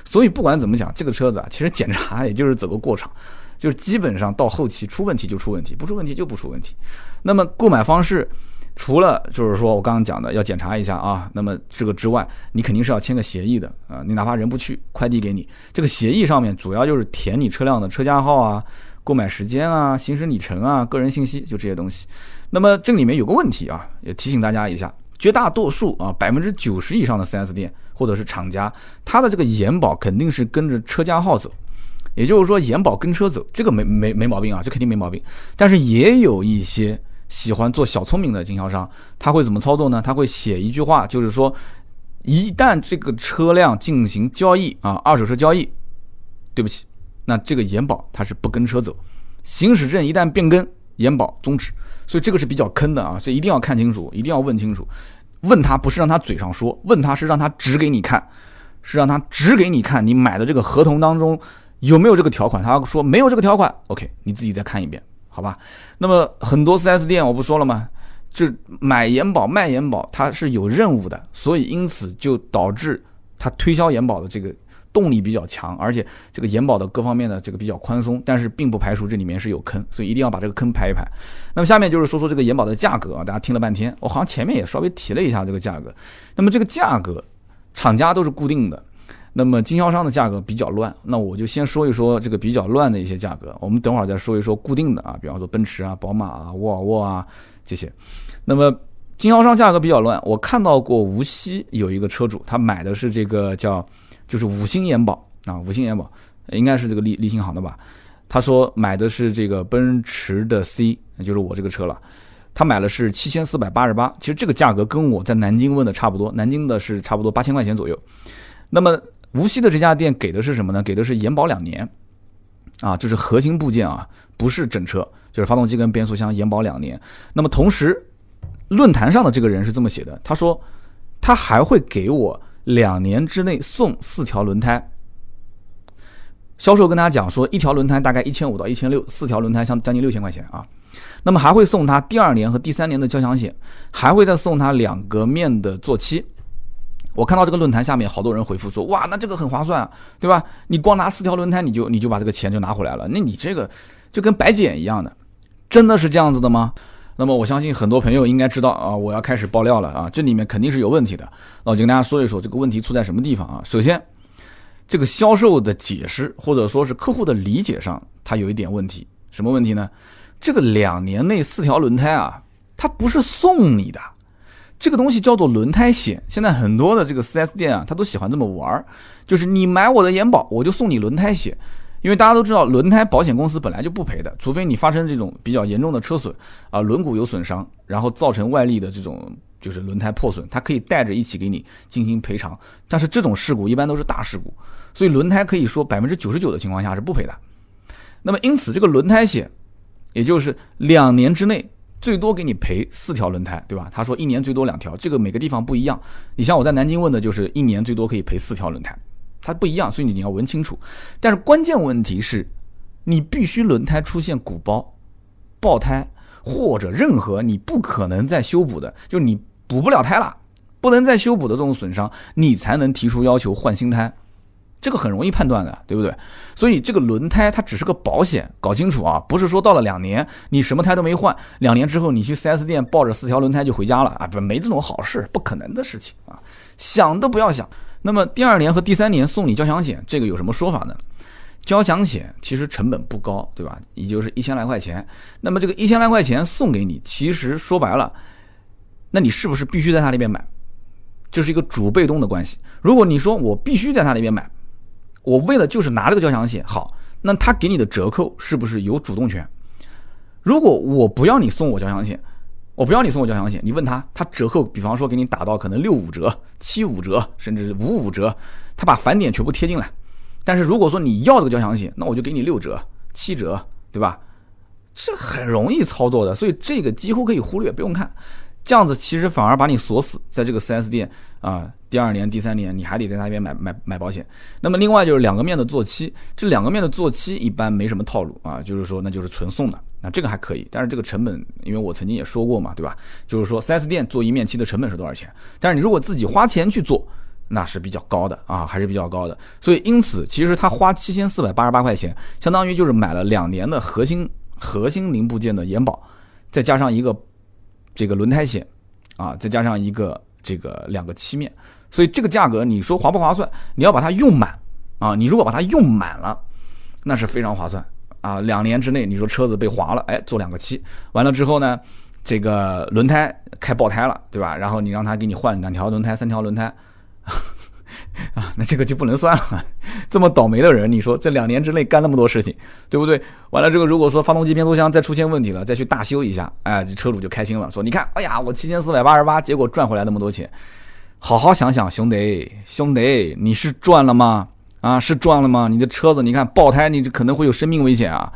所以不管怎么讲，这个车子啊，其实检查也就是走个过场，就是基本上到后期出问题就出问题，不出问题就不出问题。那么购买方式。除了就是说我刚刚讲的要检查一下啊，那么这个之外，你肯定是要签个协议的啊。你哪怕人不去，快递给你，这个协议上面主要就是填你车辆的车架号啊、购买时间啊、行驶里程啊、个人信息，就这些东西。那么这里面有个问题啊，也提醒大家一下，绝大多数啊，百分之九十以上的 4S 店或者是厂家，它的这个延保肯定是跟着车架号走，也就是说延保跟车走，这个没没没毛病啊，这肯定没毛病。但是也有一些。喜欢做小聪明的经销商，他会怎么操作呢？他会写一句话，就是说，一旦这个车辆进行交易啊，二手车交易，对不起，那这个延保它是不跟车走，行驶证一旦变更，延保终止。所以这个是比较坑的啊，这一定要看清楚，一定要问清楚。问他不是让他嘴上说，问他是让他指给你看，是让他指给你看，你买的这个合同当中有没有这个条款？他说没有这个条款，OK，你自己再看一遍。好吧，那么很多 4S 店我不说了吗？就买延保卖延保，它是有任务的，所以因此就导致它推销延保的这个动力比较强，而且这个延保的各方面的这个比较宽松，但是并不排除这里面是有坑，所以一定要把这个坑排一排。那么下面就是说说这个延保的价格啊，大家听了半天，我好像前面也稍微提了一下这个价格。那么这个价格，厂家都是固定的。那么经销商的价格比较乱，那我就先说一说这个比较乱的一些价格。我们等会儿再说一说固定的啊，比方说奔驰啊、宝马啊、沃尔沃啊这些。那么经销商价格比较乱，我看到过无锡有一个车主，他买的是这个叫就是五星延保啊，五星延保应该是这个利利星行的吧？他说买的是这个奔驰的 C，就是我这个车了。他买的是七千四百八十八，其实这个价格跟我在南京问的差不多，南京的是差不多八千块钱左右。那么无锡的这家店给的是什么呢？给的是延保两年，啊，就是核心部件啊，不是整车，就是发动机跟变速箱延保两年。那么同时，论坛上的这个人是这么写的，他说他还会给我两年之内送四条轮胎。销售跟大家讲说，一条轮胎大概一千五到一千六，四条轮胎像将近六千块钱啊。那么还会送他第二年和第三年的交强险，还会再送他两个面的坐漆。我看到这个论坛下面好多人回复说，哇，那这个很划算，啊，对吧？你光拿四条轮胎，你就你就把这个钱就拿回来了，那你这个就跟白捡一样的，真的是这样子的吗？那么我相信很多朋友应该知道啊，我要开始爆料了啊，这里面肯定是有问题的。那我就跟大家说一说这个问题出在什么地方啊？首先，这个销售的解释或者说是客户的理解上，它有一点问题。什么问题呢？这个两年内四条轮胎啊，它不是送你的。这个东西叫做轮胎险，现在很多的这个 4S 店啊，他都喜欢这么玩儿，就是你买我的延保，我就送你轮胎险，因为大家都知道，轮胎保险公司本来就不赔的，除非你发生这种比较严重的车损啊，轮毂有损伤，然后造成外力的这种就是轮胎破损，它可以带着一起给你进行赔偿，但是这种事故一般都是大事故，所以轮胎可以说百分之九十九的情况下是不赔的。那么因此这个轮胎险，也就是两年之内。最多给你赔四条轮胎，对吧？他说一年最多两条，这个每个地方不一样。你像我在南京问的，就是一年最多可以赔四条轮胎，它不一样，所以你要问清楚。但是关键问题是，你必须轮胎出现鼓包、爆胎或者任何你不可能再修补的，就你补不了胎了，不能再修补的这种损伤，你才能提出要求换新胎。这个很容易判断的，对不对？所以这个轮胎它只是个保险，搞清楚啊！不是说到了两年你什么胎都没换，两年之后你去 4S 店抱着四条轮胎就回家了啊？不，没这种好事，不可能的事情啊！想都不要想。那么第二年和第三年送你交强险，这个有什么说法呢？交强险其实成本不高，对吧？也就是一千来块钱。那么这个一千来块钱送给你，其实说白了，那你是不是必须在他那边买？这是一个主被动的关系。如果你说我必须在他那边买，我为了就是拿这个交强险，好，那他给你的折扣是不是有主动权？如果我不要你送我交强险，我不要你送我交强险，你问他，他折扣，比方说给你打到可能六五折、七五折，甚至五五折，他把返点全部贴进来。但是如果说你要这个交强险，那我就给你六折、七折，对吧？这很容易操作的，所以这个几乎可以忽略，不用看。这样子其实反而把你锁死在这个 4S 店啊，第二年、第三年你还得在那边买买买保险。那么另外就是两个面的做期，这两个面的做期一般没什么套路啊，就是说那就是纯送的，那这个还可以。但是这个成本，因为我曾经也说过嘛，对吧？就是说 4S 店做一面漆的成本是多少钱？但是你如果自己花钱去做，那是比较高的啊，还是比较高的。所以因此，其实他花七千四百八十八块钱，相当于就是买了两年的核心核心零部件的延保，再加上一个。这个轮胎险，啊，再加上一个这个两个漆面，所以这个价格你说划不划算？你要把它用满啊！你如果把它用满了，那是非常划算啊！两年之内，你说车子被划了，哎，做两个漆，完了之后呢，这个轮胎开爆胎了，对吧？然后你让他给你换两条轮胎、三条轮胎。啊，那这个就不能算了。这么倒霉的人，你说这两年之内干那么多事情，对不对？完了，之后如果说发动机、变速箱再出现问题了，再去大修一下，哎，这车主就开心了，说你看，哎呀，我七千四百八十八，结果赚回来那么多钱。好好想想，兄弟，兄弟，你是赚了吗？啊，是赚了吗？你的车子，你看爆胎，你这可能会有生命危险啊！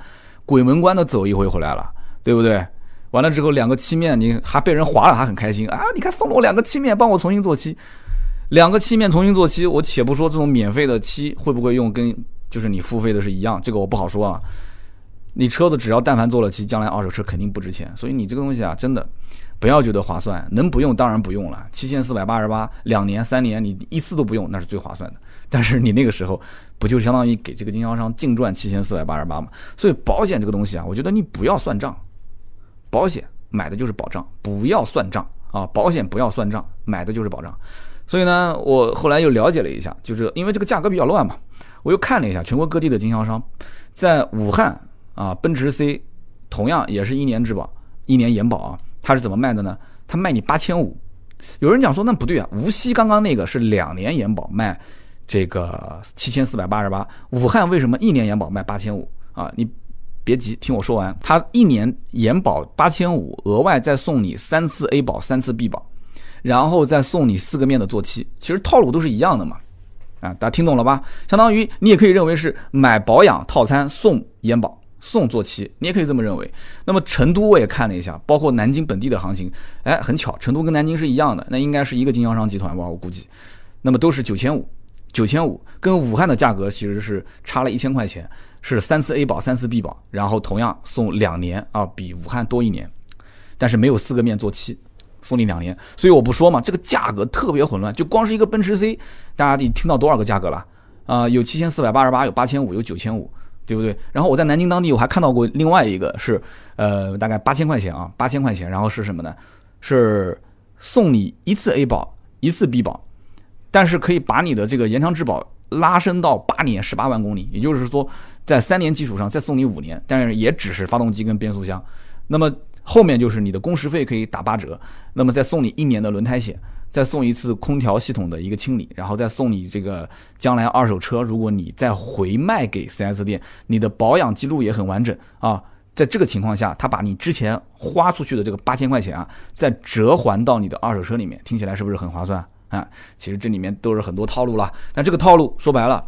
鬼门关都走一回回来了，对不对？完了之后，两个漆面，你还被人划了，还很开心啊！你看送了我两个漆面，帮我重新做漆。两个漆面重新做漆，我且不说这种免费的漆会不会用，跟就是你付费的是一样，这个我不好说啊。你车子只要但凡做了漆，将来二手车肯定不值钱，所以你这个东西啊，真的不要觉得划算，能不用当然不用了。七千四百八十八，两年三年你一次都不用，那是最划算的。但是你那个时候不就相当于给这个经销商净赚七千四百八十八吗？所以保险这个东西啊，我觉得你不要算账，保险买的就是保障，不要算账啊，保险不要算账，买的就是保障。所以呢，我后来又了解了一下，就是因为这个价格比较乱嘛，我又看了一下全国各地的经销商，在武汉啊，奔驰 C 同样也是一年质保、一年延保啊，它是怎么卖的呢？它卖你八千五。有人讲说那不对啊，无锡刚刚那个是两年延保卖这个七千四百八十八，武汉为什么一年延保卖八千五啊？你别急，听我说完，它一年延保八千五，额外再送你三次 A 保、三次 B 保。然后再送你四个面的做漆，其实套路都是一样的嘛，啊，大家听懂了吧？相当于你也可以认为是买保养套餐送延保送做漆，你也可以这么认为。那么成都我也看了一下，包括南京本地的行情，哎，很巧，成都跟南京是一样的，那应该是一个经销商集团吧，我估计。那么都是九千五，九千五，跟武汉的价格其实是差了一千块钱，是三次 A 保三次 B 保，然后同样送两年啊，比武汉多一年，但是没有四个面做漆。送你两年，所以我不说嘛，这个价格特别混乱，就光是一个奔驰 C，大家得听到多少个价格了？啊，有七千四百八十八，有八千五，有九千五，对不对？然后我在南京当地，我还看到过另外一个是，呃，大概八千块钱啊，八千块钱，然后是什么呢？是送你一次 A 保，一次 B 保，但是可以把你的这个延长质保拉伸到八年十八万公里，也就是说，在三年基础上再送你五年，但是也只是发动机跟变速箱，那么。后面就是你的工时费可以打八折，那么再送你一年的轮胎险，再送一次空调系统的一个清理，然后再送你这个将来二手车，如果你再回卖给 4S 店，你的保养记录也很完整啊。在这个情况下，他把你之前花出去的这个八千块钱啊，再折还到你的二手车里面，听起来是不是很划算啊？其实这里面都是很多套路了，但这个套路说白了，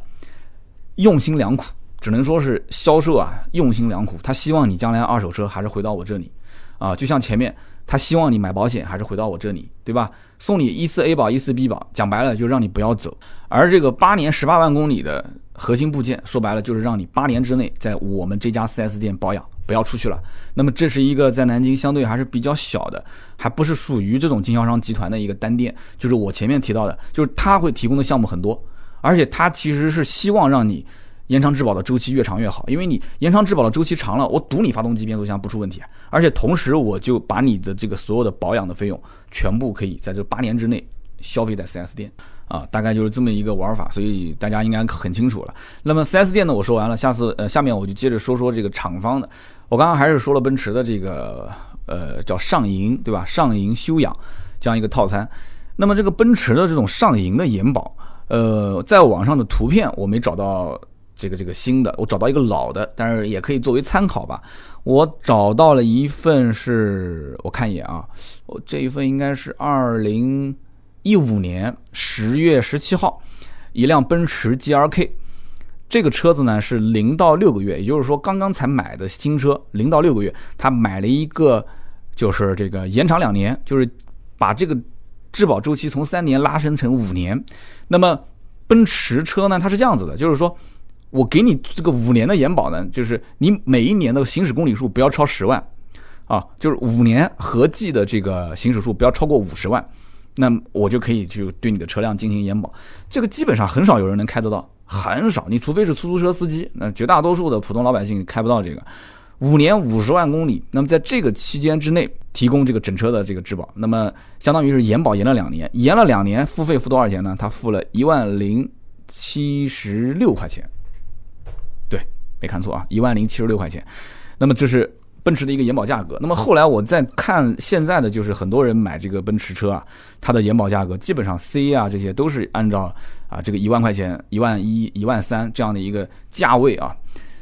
用心良苦，只能说是销售啊用心良苦，他希望你将来二手车还是回到我这里。啊，就像前面他希望你买保险还是回到我这里，对吧？送你一次 A 保，一次 B 保，讲白了就让你不要走。而这个八年十八万公里的核心部件，说白了就是让你八年之内在我们这家 4S 店保养，不要出去了。那么这是一个在南京相对还是比较小的，还不是属于这种经销商集团的一个单店，就是我前面提到的，就是他会提供的项目很多，而且他其实是希望让你。延长质保的周期越长越好，因为你延长质保的周期长了，我赌你发动机变速箱不出问题，而且同时我就把你的这个所有的保养的费用全部可以在这八年之内消费在 4S 店啊，大概就是这么一个玩法，所以大家应该很清楚了。那么 4S 店呢，我说完了，下次呃下面我就接着说说这个厂方的。我刚刚还是说了奔驰的这个呃叫上银对吧？上银修养这样一个套餐。那么这个奔驰的这种上银的延保，呃，在网上的图片我没找到这个这个新的，我找到一个老的，但是也可以作为参考吧。我找到了一份是，我看一眼啊，我这一份应该是二零一五年十月十七号，一辆奔驰 G R K，这个车子呢是零到六个月，也就是说刚刚才买的新车，零到六个月，他买了一个就是这个延长两年，就是把这个质保周期从三年拉伸成五年。那么奔驰车呢，它是这样子的，就是说。我给你这个五年的延保呢，就是你每一年的行驶公里数不要超十万，啊，就是五年合计的这个行驶数不要超过五十万，那我就可以去对你的车辆进行延保。这个基本上很少有人能开得到，很少。你除非是出租车司机，那绝大多数的普通老百姓开不到这个五年五十万公里。那么在这个期间之内提供这个整车的这个质保，那么相当于是延保延了两年，延了两年付费付多少钱呢？他付了一万零七十六块钱。没看错啊，一万零七十六块钱。那么这是奔驰的一个延保价格。那么后来我再看现在的，就是很多人买这个奔驰车啊，它的延保价格基本上 C 啊这些都是按照啊这个一万块钱、一万一、一万三这样的一个价位啊，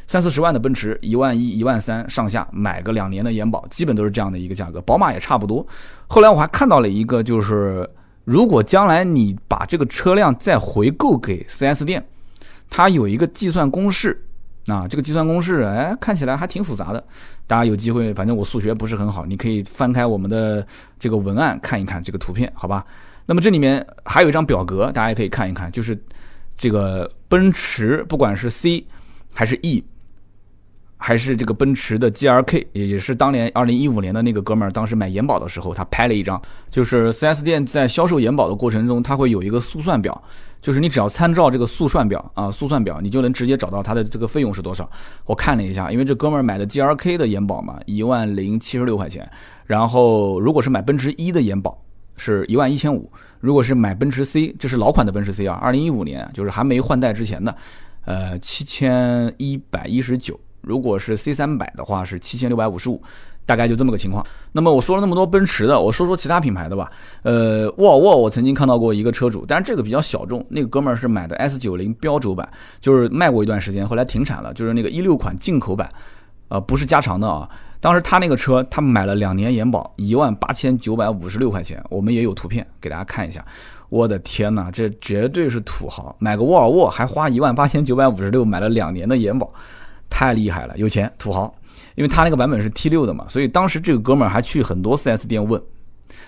三四十万的奔驰一万一、一万三上下买个两年的延保，基本都是这样的一个价格。宝马也差不多。后来我还看到了一个，就是如果将来你把这个车辆再回购给 4S 店，它有一个计算公式。那，这个计算公式，哎，看起来还挺复杂的。大家有机会，反正我数学不是很好，你可以翻开我们的这个文案看一看这个图片，好吧？那么这里面还有一张表格，大家也可以看一看，就是这个奔驰，不管是 C 还是 E。还是这个奔驰的 G R K，也也是当年二零一五年的那个哥们儿，当时买延保的时候，他拍了一张，就是四 S 店在销售延保的过程中，他会有一个速算表，就是你只要参照这个速算表啊，速算表，你就能直接找到它的这个费用是多少。我看了一下，因为这哥们儿买的 G R K 的延保嘛，一万零七十六块钱，然后如果是买奔驰一的延保是一万一千五，如果是买奔驰 C，这是老款的奔驰 C 啊，二零一五年就是还没换代之前的，呃，七千一百一十九。如果是 C 三百的话是七千六百五十五，大概就这么个情况。那么我说了那么多奔驰的，我说说其他品牌的吧。呃，沃尔沃我曾经看到过一个车主，但是这个比较小众。那个哥们儿是买的 S 九零标轴版，就是卖过一段时间，后来停产了。就是那个一六款进口版，呃，不是加长的啊。当时他那个车，他买了两年延保，一万八千九百五十六块钱。我们也有图片给大家看一下。我的天哪，这绝对是土豪，买个沃尔沃还花一万八千九百五十六买了两年的延保。太厉害了，有钱土豪，因为他那个版本是 T 六的嘛，所以当时这个哥们儿还去很多 4S 店问，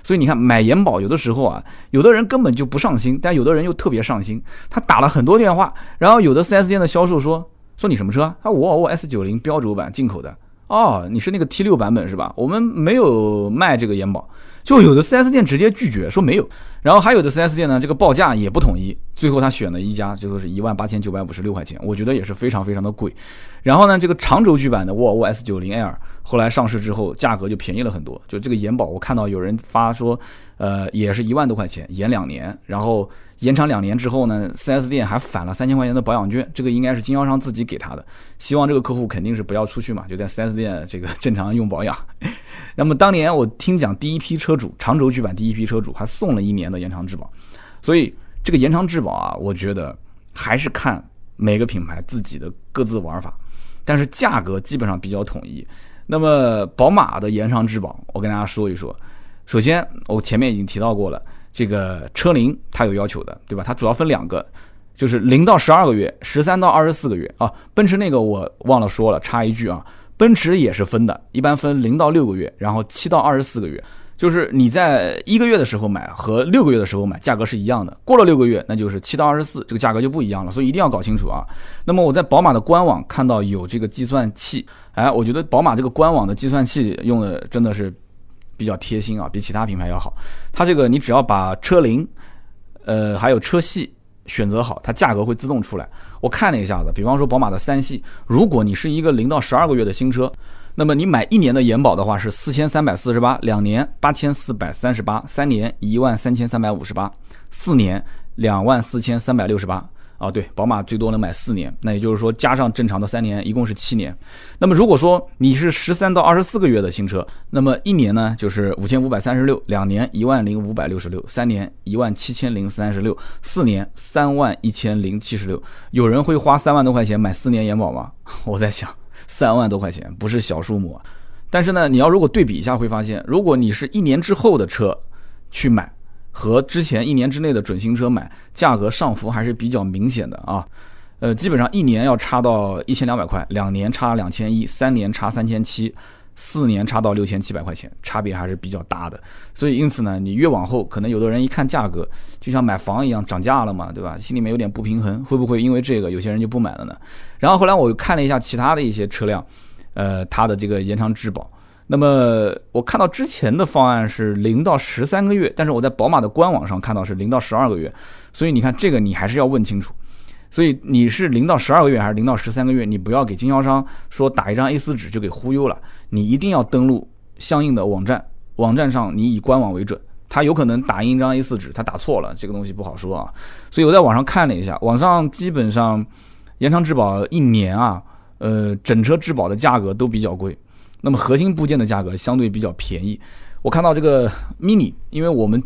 所以你看买延保有的时候啊，有的人根本就不上心，但有的人又特别上心，他打了很多电话，然后有的 4S 店的销售说说你什么车？他沃尔沃 S 九零标轴版进口的，哦，你是那个 T 六版本是吧？我们没有卖这个延保。就有的 4S 店直接拒绝说没有，然后还有的 4S 店呢，这个报价也不统一，最后他选了一家，最后是一万八千九百五十六块钱，我觉得也是非常非常的贵。然后呢，这个长轴距版的沃尔沃 S90L 后来上市之后，价格就便宜了很多，就这个延保，我看到有人发说，呃，也是一万多块钱延两年，然后。延长两年之后呢，4S 店还返了三千块钱的保养券，这个应该是经销商自己给他的。希望这个客户肯定是不要出去嘛，就在 4S 店这个正常用保养。那么当年我听讲，第一批车主长轴距版第一批车主还送了一年的延长质保，所以这个延长质保啊，我觉得还是看每个品牌自己的各自玩法，但是价格基本上比较统一。那么宝马的延长质保，我跟大家说一说。首先，我前面已经提到过了。这个车龄它有要求的，对吧？它主要分两个，就是零到十二个月，十三到二十四个月啊。奔驰那个我忘了说了，插一句啊，奔驰也是分的，一般分零到六个月，然后七到二十四个月。就是你在一个月的时候买和六个月的时候买价格是一样的，过了六个月那就是七到二十四，这个价格就不一样了，所以一定要搞清楚啊。那么我在宝马的官网看到有这个计算器，哎，我觉得宝马这个官网的计算器用的真的是。比较贴心啊，比其他品牌要好。它这个你只要把车龄，呃，还有车系选择好，它价格会自动出来。我看了一下子，比方说宝马的三系，如果你是一个零到十二个月的新车，那么你买一年的延保的话是四千三百四十八，两年八千四百三十八，三年一万三千三百五十八，四年两万四千三百六十八。啊，对，宝马最多能买四年，那也就是说加上正常的三年，一共是七年。那么如果说你是十三到二十四个月的新车，那么一年呢就是五千五百三十六，两年一万零五百六十六，三年一万七千零三十六，四年三万一千零七十六。有人会花三万多块钱买四年延保吗？我在想，三万多块钱不是小数目啊。但是呢，你要如果对比一下，会发现，如果你是一年之后的车去买。和之前一年之内的准新车买，价格上浮还是比较明显的啊，呃，基本上一年要差到一千两百块，两年差两千一，三年差三千七，四年差到六千七百块钱，差别还是比较大的。所以因此呢，你越往后，可能有的人一看价格，就像买房一样涨价了嘛，对吧？心里面有点不平衡，会不会因为这个有些人就不买了呢？然后后来我又看了一下其他的一些车辆，呃，它的这个延长质保。那么我看到之前的方案是零到十三个月，但是我在宝马的官网上看到是零到十二个月，所以你看这个你还是要问清楚。所以你是零到十二个月还是零到十三个月？你不要给经销商说打一张 A4 纸就给忽悠了，你一定要登录相应的网站，网站上你以官网为准。他有可能打印一张 A4 纸，他打错了，这个东西不好说啊。所以我在网上看了一下，网上基本上延长质保一年啊，呃，整车质保的价格都比较贵。那么核心部件的价格相对比较便宜。我看到这个 Mini，因为我们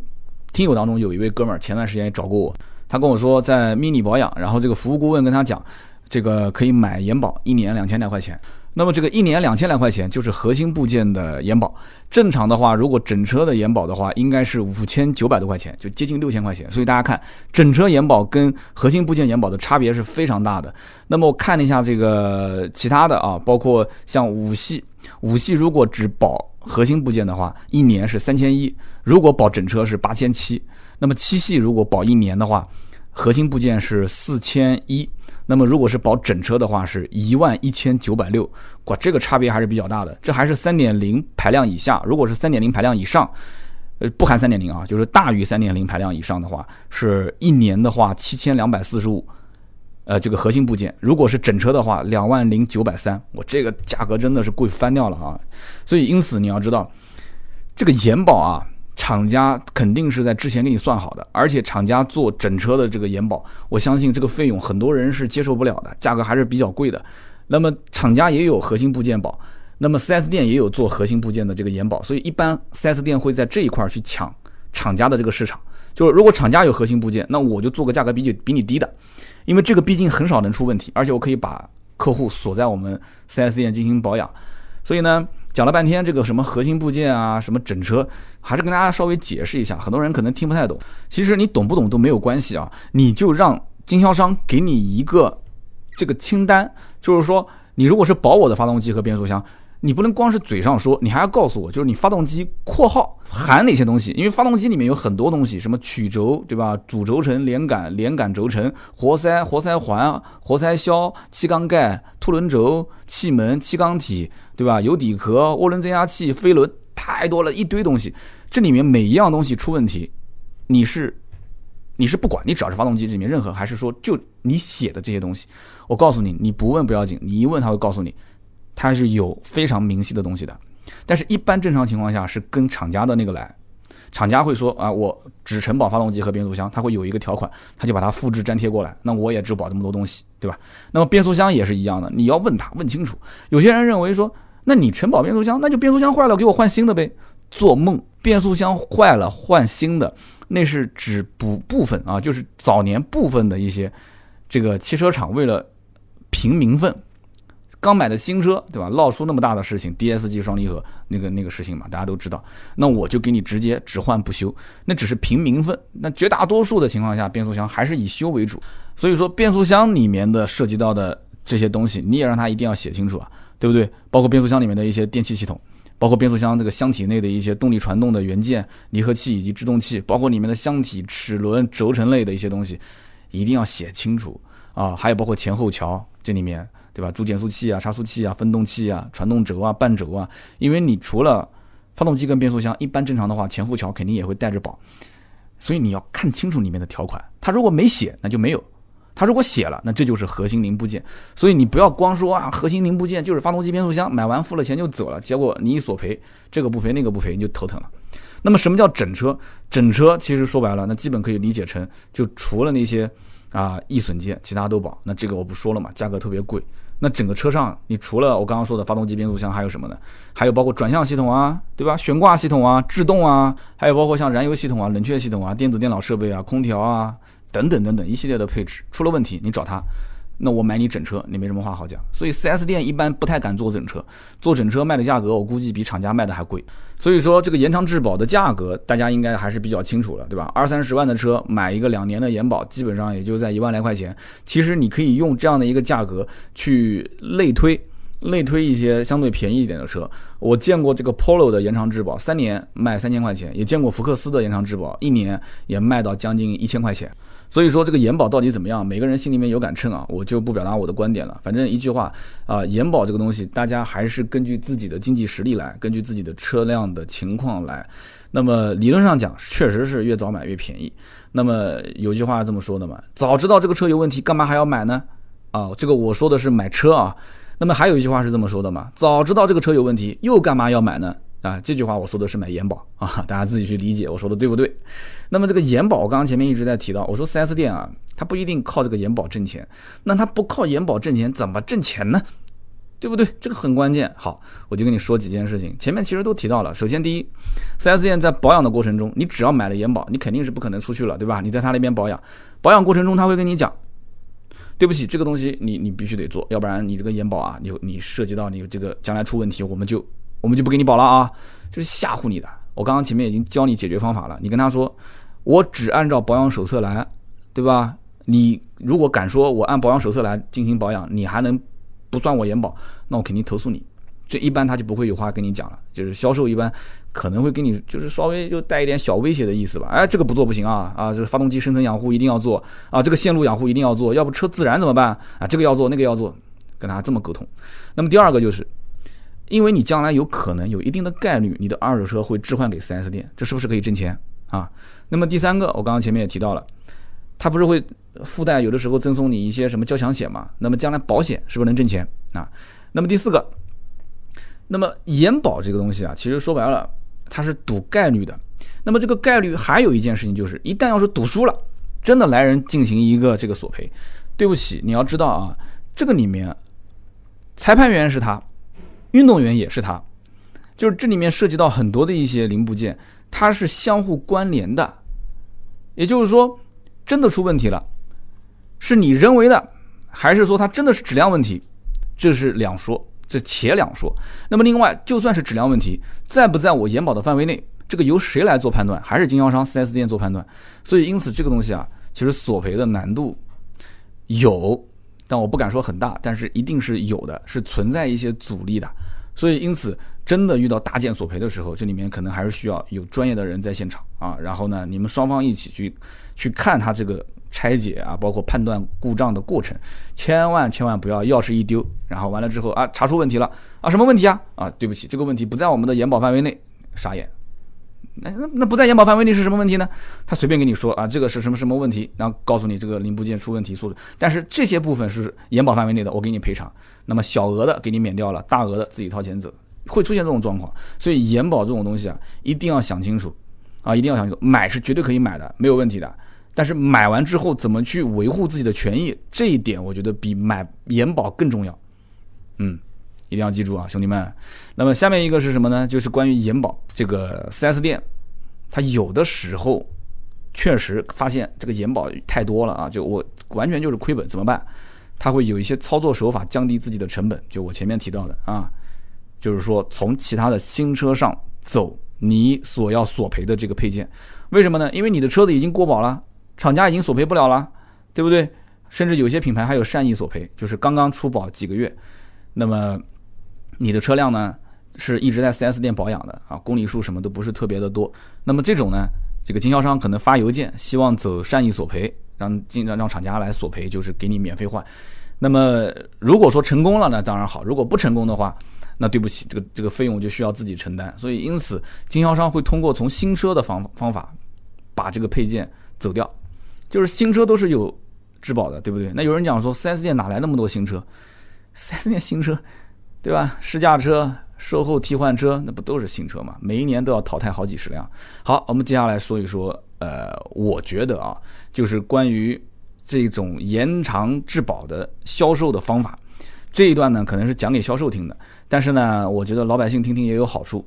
听友当中有一位哥们儿前段时间也找过我，他跟我说在 Mini 保养，然后这个服务顾问跟他讲，这个可以买延保，一年两千来块钱。那么这个一年两千来块钱就是核心部件的延保，正常的话，如果整车的延保的话，应该是五千九百多块钱，就接近六千块钱。所以大家看，整车延保跟核心部件延保的差别是非常大的。那么我看了一下这个其他的啊，包括像五系，五系如果只保核心部件的话，一年是三千一；如果保整车是八千七。那么七系如果保一年的话，核心部件是四千一。那么如果是保整车的话，是一万一千九百六，哇，这个差别还是比较大的。这还是三点零排量以下，如果是三点零排量以上，呃，不含三点零啊，就是大于三点零排量以上的话，是一年的话七千两百四十五，呃，这个核心部件。如果是整车的话，两万零九百三，我这个价格真的是贵翻掉了啊！所以因此你要知道，这个延保啊。厂家肯定是在之前给你算好的，而且厂家做整车的这个延保，我相信这个费用很多人是接受不了的，价格还是比较贵的。那么厂家也有核心部件保，那么 4S 店也有做核心部件的这个延保，所以一般 4S 店会在这一块去抢厂家的这个市场。就是如果厂家有核心部件，那我就做个价格比你比你低的，因为这个毕竟很少能出问题，而且我可以把客户锁在我们 4S 店进行保养，所以呢。讲了半天这个什么核心部件啊，什么整车，还是跟大家稍微解释一下，很多人可能听不太懂。其实你懂不懂都没有关系啊，你就让经销商给你一个这个清单，就是说你如果是保我的发动机和变速箱。你不能光是嘴上说，你还要告诉我，就是你发动机（括号含哪些东西）？因为发动机里面有很多东西，什么曲轴，对吧？主轴承、连杆、连杆轴承、活塞、活塞环、活塞销、气缸盖、凸轮轴、气门、气缸体，对吧？油底壳、涡轮增压器、飞轮，太多了，一堆东西。这里面每一样东西出问题，你是你是不管，你只要是发动机里面任何，还是说就你写的这些东西，我告诉你，你不问不要紧，你一问他会告诉你。它是有非常明细的东西的，但是一般正常情况下是跟厂家的那个来，厂家会说啊，我只承保发动机和变速箱，他会有一个条款，他就把它复制粘贴过来，那我也只保这么多东西，对吧？那么变速箱也是一样的，你要问他问清楚。有些人认为说，那你承保变速箱，那就变速箱坏了给我换新的呗，做梦！变速箱坏了换新的，那是指补部分啊，就是早年部分的一些这个汽车厂为了平名分。刚买的新车，对吧？闹出那么大的事情，DSG 双离合那个那个事情嘛，大家都知道。那我就给你直接只换不修，那只是凭名分。那绝大多数的情况下，变速箱还是以修为主。所以说，变速箱里面的涉及到的这些东西，你也让他一定要写清楚啊，对不对？包括变速箱里面的一些电气系统，包括变速箱这个箱体内的一些动力传动的元件、离合器以及制动器，包括里面的箱体、齿轮、轴承类的一些东西，一定要写清楚啊。还有包括前后桥这里面。对吧？主减速器啊、差速器啊、分动器啊、传动轴啊、半轴啊，因为你除了发动机跟变速箱，一般正常的话，前后桥肯定也会带着保，所以你要看清楚里面的条款。他如果没写，那就没有；他如果写了，那这就是核心零部件。所以你不要光说啊，核心零部件就是发动机、变速箱，买完付了钱就走了，结果你一索赔，这个不赔那个不赔，你就头疼了。那么什么叫整车？整车其实说白了，那基本可以理解成，就除了那些。啊，易损件，其他都保。那这个我不说了嘛，价格特别贵。那整个车上，你除了我刚刚说的发动机、变速箱，还有什么呢？还有包括转向系统啊，对吧？悬挂系统啊，制动啊，还有包括像燃油系统啊、冷却系统啊、电子电脑设备啊、空调啊等等等等一系列的配置，出了问题你找他。那我买你整车，你没什么话好讲。所以 4S 店一般不太敢做整车，做整车卖的价格，我估计比厂家卖的还贵。所以说这个延长质保的价格，大家应该还是比较清楚了，对吧？二三十万的车买一个两年的延保，基本上也就在一万来块钱。其实你可以用这样的一个价格去类推，类推一些相对便宜一点的车。我见过这个 Polo 的延长质保三年卖三千块钱，也见过福克斯的延长质保一年也卖到将近一千块钱。所以说这个延保到底怎么样？每个人心里面有杆秤啊，我就不表达我的观点了。反正一句话啊，延保这个东西，大家还是根据自己的经济实力来，根据自己的车辆的情况来。那么理论上讲，确实是越早买越便宜。那么有句话这么说的嘛，早知道这个车有问题，干嘛还要买呢？啊，这个我说的是买车啊。那么还有一句话是这么说的嘛，早知道这个车有问题，又干嘛要买呢？啊，这句话我说的是买延保啊，大家自己去理解我说的对不对？那么这个延保，我刚刚前面一直在提到，我说 4S 店啊，它不一定靠这个延保挣钱，那它不靠延保挣钱，怎么挣钱呢？对不对？这个很关键。好，我就跟你说几件事情，前面其实都提到了。首先，第一，4S 店在保养的过程中，你只要买了延保，你肯定是不可能出去了，对吧？你在他那边保养，保养过程中他会跟你讲，对不起，这个东西你你必须得做，要不然你这个延保啊，你你涉及到你这个将来出问题，我们就。我们就不给你保了啊，就是吓唬你的。我刚刚前面已经教你解决方法了，你跟他说，我只按照保养手册来，对吧？你如果敢说我按保养手册来进行保养，你还能不算我延保，那我肯定投诉你。这一般他就不会有话跟你讲了，就是销售一般可能会跟你就是稍微就带一点小威胁的意思吧。哎，这个不做不行啊啊，这个发动机深层养护一定要做啊，这个线路养护一定要做，要不车自燃怎么办啊？这个要做那个要做，跟他这么沟通。那么第二个就是。因为你将来有可能有一定的概率，你的二手车会置换给 4S 店，这是不是可以挣钱啊？那么第三个，我刚刚前面也提到了，它不是会附带有的时候赠送你一些什么交强险嘛？那么将来保险是不是能挣钱啊？那么第四个，那么延保这个东西啊，其实说白了，它是赌概率的。那么这个概率还有一件事情就是，一旦要是赌输了，真的来人进行一个这个索赔，对不起，你要知道啊，这个里面裁判员是他。运动员也是他，就是这里面涉及到很多的一些零部件，它是相互关联的。也就是说，真的出问题了，是你人为的，还是说它真的是质量问题？这是两说，这且两说。那么另外，就算是质量问题，在不在我延保的范围内，这个由谁来做判断？还是经销商 4S 店做判断？所以，因此这个东西啊，其实索赔的难度有。但我不敢说很大，但是一定是有的，是存在一些阻力的。所以，因此真的遇到大件索赔的时候，这里面可能还是需要有专业的人在现场啊。然后呢，你们双方一起去去看他这个拆解啊，包括判断故障的过程，千万千万不要钥匙一丢，然后完了之后啊，查出问题了啊，什么问题啊？啊，对不起，这个问题不在我们的延保范围内，傻眼。那那那不在延保范围内是什么问题呢？他随便跟你说啊，这个是什么什么问题，然后告诉你这个零部件出问题，素质。但是这些部分是延保范围内的，我给你赔偿。那么小额的给你免掉了，大额的自己掏钱走，会出现这种状况。所以延保这种东西啊，一定要想清楚啊，一定要想清楚。买是绝对可以买的，没有问题的。但是买完之后怎么去维护自己的权益，这一点我觉得比买延保更重要。嗯。一定要记住啊，兄弟们。那么下面一个是什么呢？就是关于延保这个 4S 店，它有的时候确实发现这个延保太多了啊，就我完全就是亏本，怎么办？他会有一些操作手法降低自己的成本。就我前面提到的啊，就是说从其他的新车上走你所要索赔的这个配件，为什么呢？因为你的车子已经过保了，厂家已经索赔不了了，对不对？甚至有些品牌还有善意索赔，就是刚刚出保几个月，那么。你的车辆呢是一直在 4S 店保养的啊，公里数什么都不是特别的多。那么这种呢，这个经销商可能发邮件，希望走善意索赔，让经让让厂家来索赔，就是给你免费换。那么如果说成功了呢，当然好；如果不成功的话，那对不起，这个这个费用就需要自己承担。所以因此，经销商会通过从新车的方方法把这个配件走掉，就是新车都是有质保的，对不对？那有人讲说，4S 店哪来那么多新车？4S 店新车。对吧？试驾车、售后替换车，那不都是新车吗？每一年都要淘汰好几十辆。好，我们接下来说一说，呃，我觉得啊，就是关于这种延长质保的销售的方法。这一段呢，可能是讲给销售听的，但是呢，我觉得老百姓听听也有好处。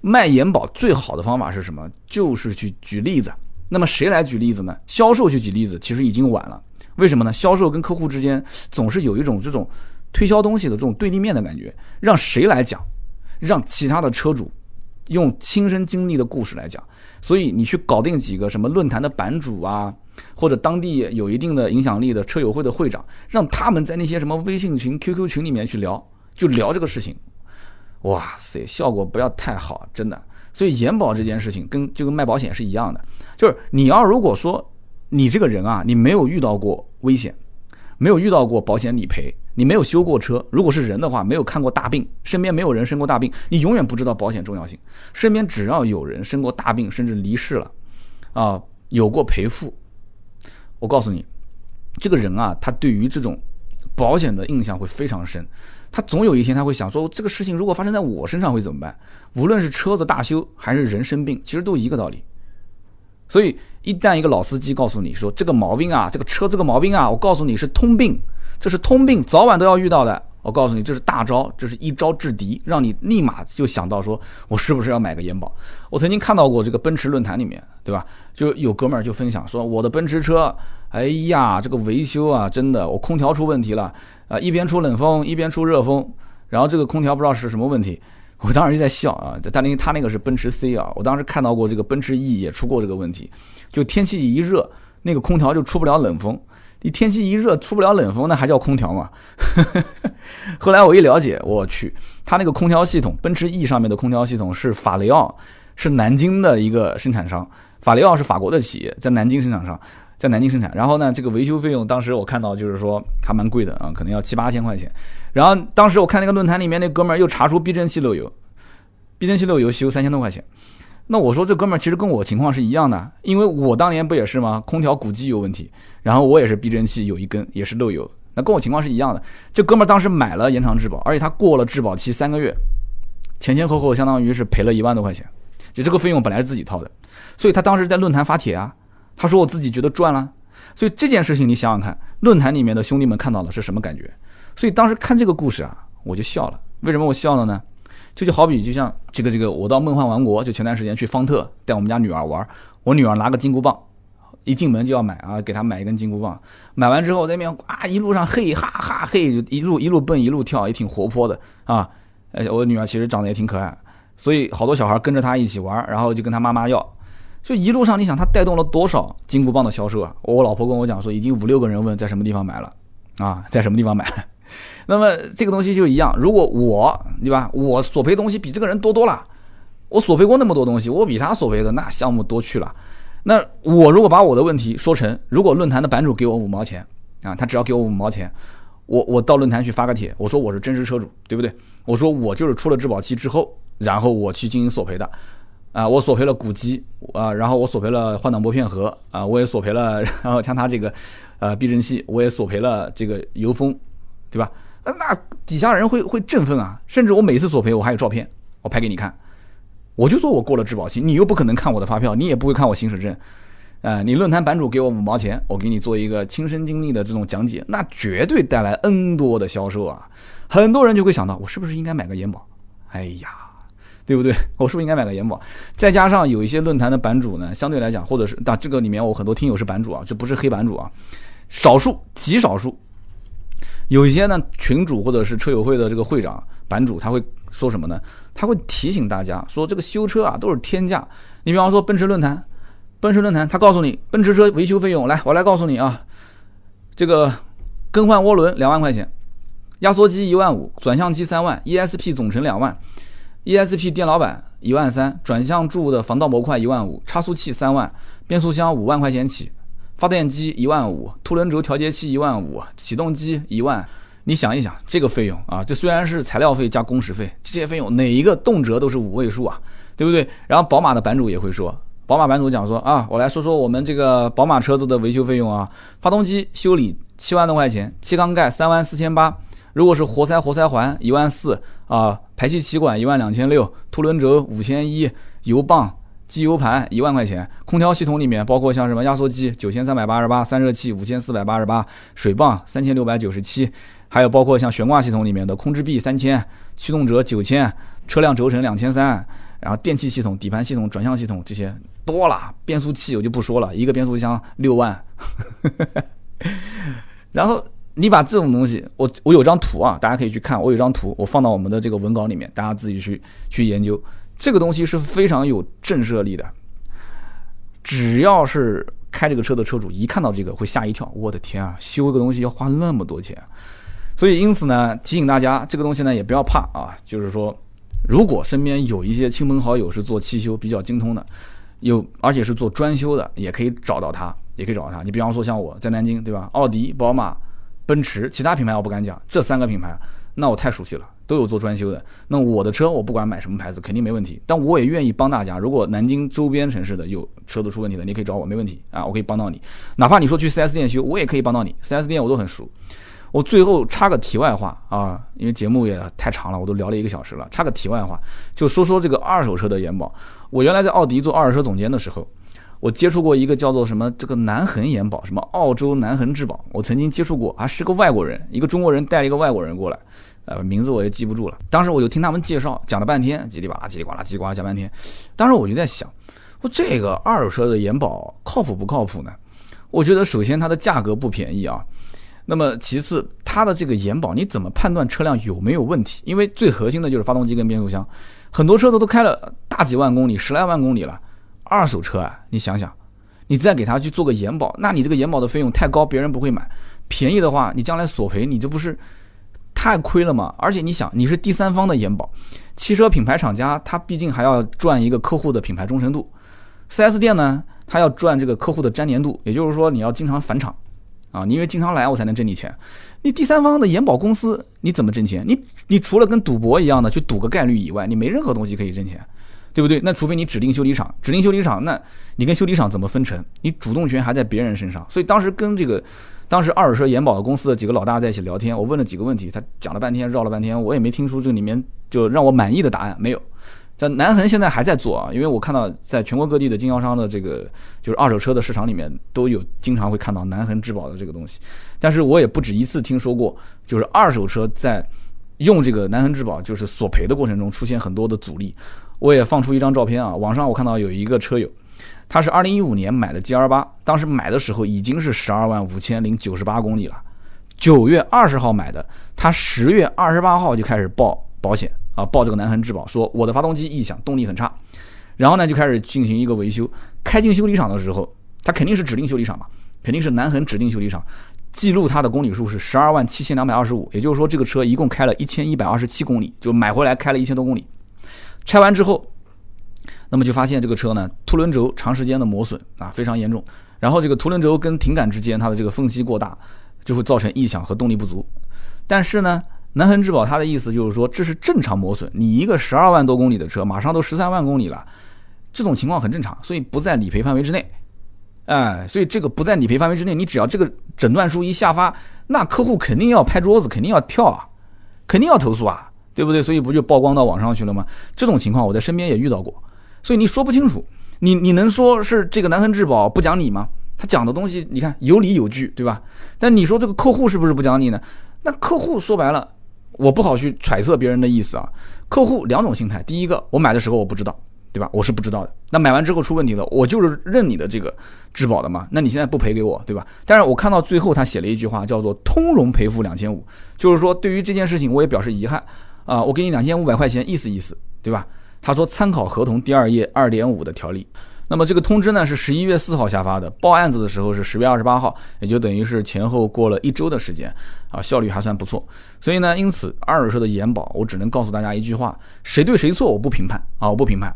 卖延保最好的方法是什么？就是去举例子。那么谁来举例子呢？销售去举例子，其实已经晚了。为什么呢？销售跟客户之间总是有一种这种推销东西的这种对立面的感觉。让谁来讲？让其他的车主用亲身经历的故事来讲。所以你去搞定几个什么论坛的版主啊，或者当地有一定的影响力的车友会的会长，让他们在那些什么微信群、QQ 群里面去聊，就聊这个事情。哇塞，效果不要太好，真的。所以延保这件事情跟就跟卖保险是一样的，就是你要如果说你这个人啊，你没有遇到过危险，没有遇到过保险理赔，你没有修过车，如果是人的话，没有看过大病，身边没有人生过大病，你永远不知道保险重要性。身边只要有人生过大病，甚至离世了，啊，有过赔付，我告诉你，这个人啊，他对于这种保险的印象会非常深。他总有一天他会想说，这个事情如果发生在我身上会怎么办？无论是车子大修还是人生病，其实都一个道理。所以一旦一个老司机告诉你说这个毛病啊，这个车这个毛病啊，我告诉你是通病，这是通病，早晚都要遇到的。我告诉你这是大招，这是一招制敌，让你立马就想到说我是不是要买个延保？我曾经看到过这个奔驰论坛里面，对吧？就有哥们儿就分享说我的奔驰车，哎呀，这个维修啊，真的我空调出问题了。啊，一边出冷风，一边出热风，然后这个空调不知道是什么问题，我当时就在笑啊。但那他那个是奔驰 C 啊，我当时看到过这个奔驰 E 也出过这个问题，就天气一热，那个空调就出不了冷风。你天气一热出不了冷风，那还叫空调吗？后来我一了解，我去，他那个空调系统，奔驰 E 上面的空调系统是法雷奥，是南京的一个生产商，法雷奥是法国的企业，在南京生产商。在南京生产，然后呢，这个维修费用当时我看到就是说还蛮贵的啊，可能要七八千块钱。然后当时我看那个论坛里面那哥们儿又查出避震器漏油，避震器漏油修三千多块钱。那我说这哥们儿其实跟我情况是一样的，因为我当年不也是吗？空调鼓机有问题，然后我也是避震器有一根也是漏油，那跟我情况是一样的。这哥们儿当时买了延长质保，而且他过了质保期三个月，前前后后相当于是赔了一万多块钱，就这个费用本来是自己掏的，所以他当时在论坛发帖啊。他说：“我自己觉得赚了，所以这件事情你想想看，论坛里面的兄弟们看到了是什么感觉？所以当时看这个故事啊，我就笑了。为什么我笑了呢？这就好比就像这个这个，我到梦幻王国，就前段时间去方特带我们家女儿玩，我女儿拿个金箍棒，一进门就要买啊，给她买一根金箍棒。买完之后在那边啊，一路上嘿哈哈嘿，就一路一路蹦一路跳，也挺活泼的啊。而且，我女儿其实长得也挺可爱，所以好多小孩跟着她一起玩，然后就跟她妈妈要。”就一路上，你想他带动了多少金箍棒的销售啊？我老婆跟我讲说，已经五六个人问在什么地方买了，啊，在什么地方买。那么这个东西就一样，如果我对吧，我索赔东西比这个人多多了，我索赔过那么多东西，我比他索赔的那项目多去了。那我如果把我的问题说成，如果论坛的版主给我五毛钱啊，他只要给我五毛钱，我我到论坛去发个帖，我说我是真实车主，对不对？我说我就是出了质保期之后，然后我去进行索赔的。啊，我索赔了鼓机啊，然后我索赔了换挡拨片盒啊，我也索赔了，然后像他这个，呃，避震器，我也索赔了这个油封，对吧？那底下人会会振奋啊，甚至我每次索赔我还有照片，我拍给你看，我就说我过了质保期，你又不可能看我的发票，你也不会看我行驶证，啊，你论坛版主给我五毛钱，我给你做一个亲身经历的这种讲解，那绝对带来 N 多的销售啊，很多人就会想到，我是不是应该买个延保？哎呀。对不对？我是不是应该买个延保？再加上有一些论坛的版主呢，相对来讲，或者是那这个里面我很多听友是版主啊，这不是黑版主啊，少数极少数，有一些呢群主或者是车友会的这个会长版主，他会说什么呢？他会提醒大家说，这个修车啊都是天价。你比方说奔驰论坛，奔驰论坛他告诉你，奔驰车维修费用，来我来告诉你啊，这个更换涡轮两万块钱，压缩机一万五，转向机三万，ESP 总成两万。ESP 电脑板一万三，转向柱的防盗模块一万五，差速器三万，变速箱五万块钱起，发电机一万五，凸轮轴调节器一万五，启动机一万。你想一想，这个费用啊，这虽然是材料费加工时费，这些费用哪一个动辄都是五位数啊，对不对？然后宝马的版主也会说，宝马版主讲说啊，我来说说我们这个宝马车子的维修费用啊，发动机修理七万多块钱，气缸盖三万四千八。如果是活塞活塞环一万四啊，排气气管一万两千六，凸轮轴五千一，油泵机油盘一万块钱，空调系统里面包括像什么压缩机九千三百八十八，散热器五千四百八十八，水泵三千六百九十七，还有包括像悬挂系统里面的控制臂三千，驱动轴九千，车辆轴承两千三，然后电气系统、底盘系统、转向系统这些多了，变速器我就不说了，一个变速箱六万，然后。你把这种东西，我我有张图啊，大家可以去看。我有张图，我放到我们的这个文稿里面，大家自己去去研究。这个东西是非常有震慑力的。只要是开这个车的车主，一看到这个会吓一跳。我的天啊，修一个东西要花那么多钱。所以因此呢，提醒大家，这个东西呢也不要怕啊。就是说，如果身边有一些亲朋好友是做汽修比较精通的，有而且是做专修的，也可以找到他，也可以找到他。你比方说像我在南京，对吧？奥迪、宝马。奔驰，其他品牌我不敢讲，这三个品牌，那我太熟悉了，都有做专修的。那我的车，我不管买什么牌子，肯定没问题。但我也愿意帮大家，如果南京周边城市的有车子出问题的，你可以找我，没问题啊，我可以帮到你。哪怕你说去 4S 店修，我也可以帮到你，4S 店我都很熟。我最后插个题外话啊，因为节目也太长了，我都聊了一个小时了，插个题外话，就说说这个二手车的延保。我原来在奥迪做二手车总监的时候。我接触过一个叫做什么这个南恒延保，什么澳洲南恒质保，我曾经接触过，还是个外国人，一个中国人带了一个外国人过来，呃，名字我也记不住了。当时我就听他们介绍，讲了半天，叽里呱啦，叽里呱啦，叽里呱啦讲半天。当时我就在想，我这个二手车的延保靠谱不靠谱呢？我觉得首先它的价格不便宜啊，那么其次它的这个延保你怎么判断车辆有没有问题？因为最核心的就是发动机跟变速箱，很多车子都开了大几万公里，十来万公里了。二手车啊，你想想，你再给他去做个延保，那你这个延保的费用太高，别人不会买。便宜的话，你将来索赔，你这不是太亏了吗？而且你想，你是第三方的延保，汽车品牌厂家他毕竟还要赚一个客户的品牌忠诚度，4S 店呢，他要赚这个客户的粘连度，也就是说你要经常返厂啊，你因为经常来我才能挣你钱。你第三方的延保公司你怎么挣钱？你你除了跟赌博一样的去赌个概率以外，你没任何东西可以挣钱。对不对？那除非你指定修理厂，指定修理厂，那你跟修理厂怎么分成？你主动权还在别人身上。所以当时跟这个当时二手车延保的公司的几个老大在一起聊天，我问了几个问题，他讲了半天，绕了半天，我也没听出这里面就让我满意的答案，没有。但南恒现在还在做啊，因为我看到在全国各地的经销商的这个就是二手车的市场里面都有经常会看到南恒质保的这个东西，但是我也不止一次听说过，就是二手车在用这个南恒质保就是索赔的过程中出现很多的阻力。我也放出一张照片啊，网上我看到有一个车友，他是二零一五年买的 G R 八，当时买的时候已经是十二万五千零九十八公里了，九月二十号买的，他十月二十八号就开始报保险啊，报这个南恒质保，说我的发动机异响，动力很差，然后呢就开始进行一个维修，开进修理厂的时候，他肯定是指定修理厂嘛，肯定是南恒指定修理厂，记录他的公里数是十二万七千两百二十五，也就是说这个车一共开了一千一百二十七公里，就买回来开了一千多公里。拆完之后，那么就发现这个车呢，凸轮轴长时间的磨损啊，非常严重。然后这个凸轮轴跟停杆之间，它的这个缝隙过大，就会造成异响和动力不足。但是呢，南恒质保它的意思就是说，这是正常磨损。你一个十二万多公里的车，马上都十三万公里了，这种情况很正常，所以不在理赔范围之内。哎，所以这个不在理赔范围之内，你只要这个诊断书一下发，那客户肯定要拍桌子，肯定要跳啊，肯定要投诉啊。对不对？所以不就曝光到网上去了吗？这种情况我在身边也遇到过，所以你说不清楚，你你能说是这个南恒质保不讲理吗？他讲的东西你看有理有据，对吧？但你说这个客户是不是不讲理呢？那客户说白了，我不好去揣测别人的意思啊。客户两种心态，第一个，我买的时候我不知道，对吧？我是不知道的。那买完之后出问题了，我就是认你的这个质保的嘛。那你现在不赔给我，对吧？但是我看到最后他写了一句话，叫做通融赔付两千五，就是说对于这件事情我也表示遗憾。啊，我给你两千五百块钱，意思意思，对吧？他说参考合同第二页二点五的条例。那么这个通知呢是十一月四号下发的，报案子的时候是十月二十八号，也就等于是前后过了一周的时间，啊，效率还算不错。所以呢，因此二手车的延保，我只能告诉大家一句话：谁对谁错我不评判啊，我不评判。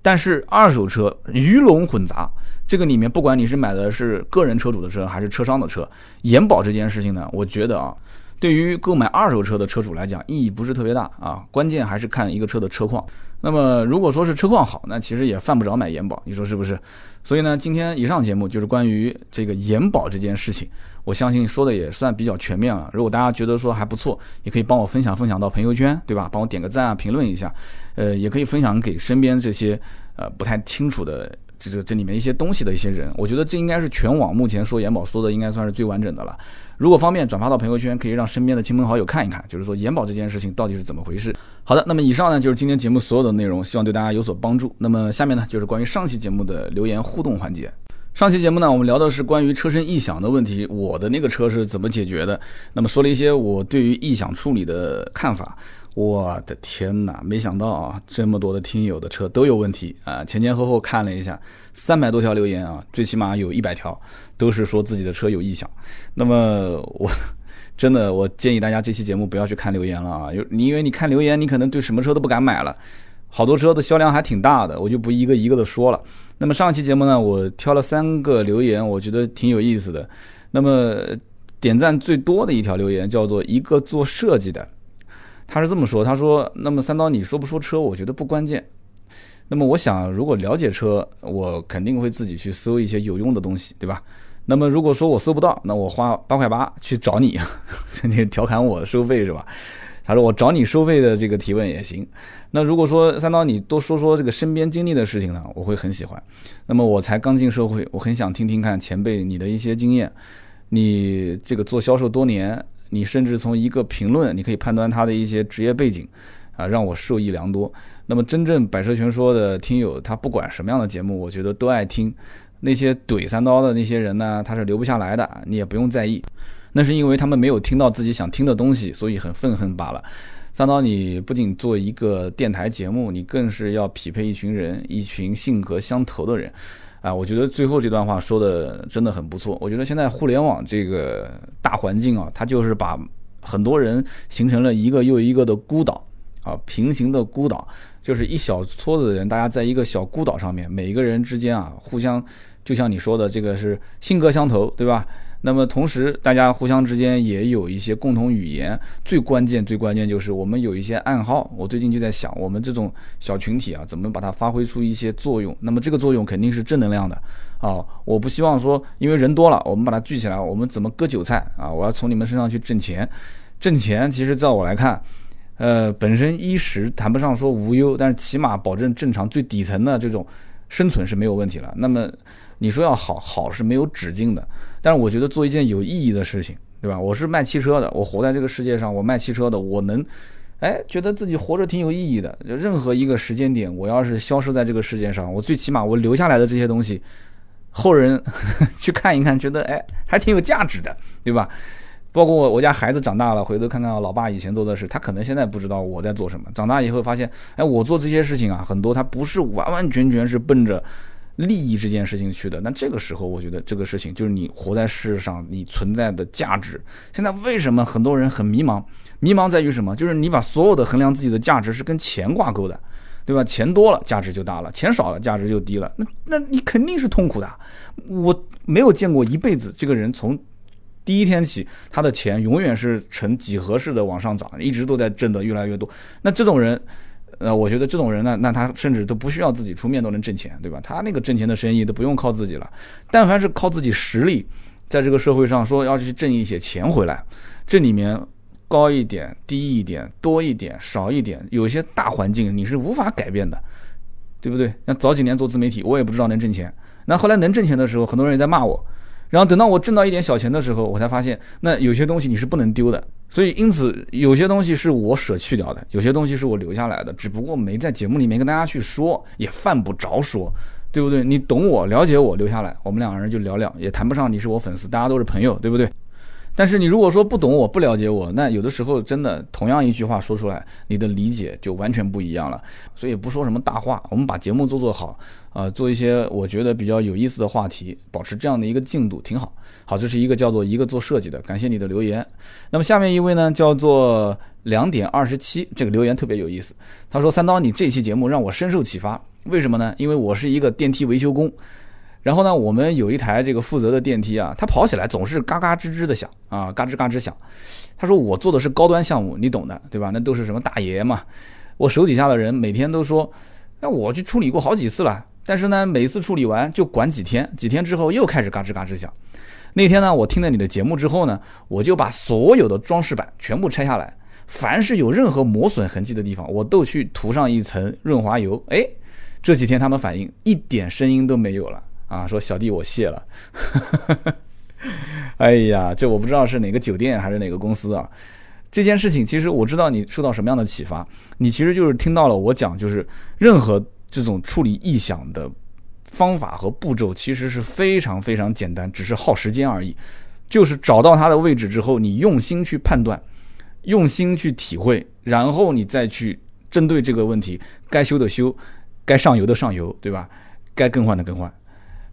但是二手车鱼龙混杂，这个里面不管你是买的是个人车主的车还是车商的车，延保这件事情呢，我觉得啊。对于购买二手车的车主来讲，意义不是特别大啊。关键还是看一个车的车况。那么如果说是车况好，那其实也犯不着买延保，你说是不是？所以呢，今天以上节目就是关于这个延保这件事情，我相信说的也算比较全面了。如果大家觉得说还不错，也可以帮我分享分享到朋友圈，对吧？帮我点个赞啊，评论一下，呃，也可以分享给身边这些呃不太清楚的。这这这里面一些东西的一些人，我觉得这应该是全网目前说延保说的应该算是最完整的了。如果方便转发到朋友圈，可以让身边的亲朋好友看一看，就是说延保这件事情到底是怎么回事。好的，那么以上呢就是今天节目所有的内容，希望对大家有所帮助。那么下面呢就是关于上期节目的留言互动环节。上期节目呢我们聊的是关于车身异响的问题，我的那个车是怎么解决的？那么说了一些我对于异响处理的看法。我的天哪！没想到啊，这么多的听友的车都有问题啊！前前后后看了一下，三百多条留言啊，最起码有一百条都是说自己的车有异响。那么我真的，我建议大家这期节目不要去看留言了啊！有你，因为你看留言，你可能对什么车都不敢买了。好多车的销量还挺大的，我就不一个一个的说了。那么上期节目呢，我挑了三个留言，我觉得挺有意思的。那么点赞最多的一条留言叫做一个做设计的。他是这么说，他说：“那么三刀，你说不说车？我觉得不关键。那么我想，如果了解车，我肯定会自己去搜一些有用的东西，对吧？那么如果说我搜不到，那我花八块八去找你，你 调侃我收费是吧？他说我找你收费的这个提问也行。那如果说三刀你多说说这个身边经历的事情呢，我会很喜欢。那么我才刚进社会，我很想听听看前辈你的一些经验。你这个做销售多年。”你甚至从一个评论，你可以判断他的一些职业背景，啊，让我受益良多。那么，真正百车全说的听友，他不管什么样的节目，我觉得都爱听。那些怼三刀的那些人呢，他是留不下来的，你也不用在意。那是因为他们没有听到自己想听的东西，所以很愤恨罢了。三刀，你不仅做一个电台节目，你更是要匹配一群人，一群性格相投的人。啊，我觉得最后这段话说的真的很不错。我觉得现在互联网这个大环境啊，它就是把很多人形成了一个又一个的孤岛啊，平行的孤岛，就是一小撮子人，大家在一个小孤岛上面，每一个人之间啊，互相就像你说的，这个是性格相投，对吧？那么同时，大家互相之间也有一些共同语言。最关键、最关键就是我们有一些暗号。我最近就在想，我们这种小群体啊，怎么把它发挥出一些作用？那么这个作用肯定是正能量的啊！我不希望说，因为人多了，我们把它聚起来，我们怎么割韭菜啊？我要从你们身上去挣钱。挣钱，其实在我来看，呃，本身衣食谈不上说无忧，但是起码保证正常最底层的这种生存是没有问题了。那么。你说要好好是没有止境的，但是我觉得做一件有意义的事情，对吧？我是卖汽车的，我活在这个世界上，我卖汽车的，我能，哎，觉得自己活着挺有意义的。就任何一个时间点，我要是消失在这个世界上，我最起码我留下来的这些东西，后人去看一看，觉得哎，还挺有价值的，对吧？包括我我家孩子长大了，回头看看老爸以前做的事，他可能现在不知道我在做什么。长大以后发现，哎，我做这些事情啊，很多他不是完完全全是奔着。利益这件事情去的，那这个时候我觉得这个事情就是你活在世上你存在的价值。现在为什么很多人很迷茫？迷茫在于什么？就是你把所有的衡量自己的价值是跟钱挂钩的，对吧？钱多了价值就大了，钱少了价值就低了。那那你肯定是痛苦的。我没有见过一辈子这个人从第一天起他的钱永远是呈几何式的往上涨，一直都在挣得越来越多。那这种人。呃，我觉得这种人呢，那他甚至都不需要自己出面都能挣钱，对吧？他那个挣钱的生意都不用靠自己了，但凡是靠自己实力，在这个社会上说要去挣一些钱回来，这里面高一点、低一点、多一点、少一点，有些大环境你是无法改变的，对不对？那早几年做自媒体，我也不知道能挣钱，那后来能挣钱的时候，很多人也在骂我。然后等到我挣到一点小钱的时候，我才发现，那有些东西你是不能丢的。所以因此，有些东西是我舍去掉的，有些东西是我留下来的，只不过没在节目里面跟大家去说，也犯不着说，对不对？你懂我，了解我，留下来，我们两个人就聊聊，也谈不上你是我粉丝，大家都是朋友，对不对？但是你如果说不懂我不了解我，那有的时候真的同样一句话说出来，你的理解就完全不一样了。所以不说什么大话，我们把节目做做好啊，做一些我觉得比较有意思的话题，保持这样的一个进度挺好。好，这是一个叫做一个做设计的，感谢你的留言。那么下面一位呢，叫做两点二十七，这个留言特别有意思。他说：“三刀，你这期节目让我深受启发，为什么呢？因为我是一个电梯维修工。”然后呢，我们有一台这个负责的电梯啊，它跑起来总是嘎嘎吱吱的响啊，嘎吱嘎吱响。他说我做的是高端项目，你懂的，对吧？那都是什么大爷嘛。我手底下的人每天都说，那我去处理过好几次了，但是呢，每次处理完就管几天，几天之后又开始嘎吱嘎吱响。那天呢，我听了你的节目之后呢，我就把所有的装饰板全部拆下来，凡是有任何磨损痕迹的地方，我都去涂上一层润滑油。哎，这几天他们反映一点声音都没有了啊，说小弟我谢了。哎呀，这我不知道是哪个酒店还是哪个公司啊。这件事情其实我知道你受到什么样的启发，你其实就是听到了我讲，就是任何这种处理异响的方法和步骤其实是非常非常简单，只是耗时间而已。就是找到它的位置之后，你用心去判断，用心去体会，然后你再去针对这个问题，该修的修，该上油的上油，对吧？该更换的更换。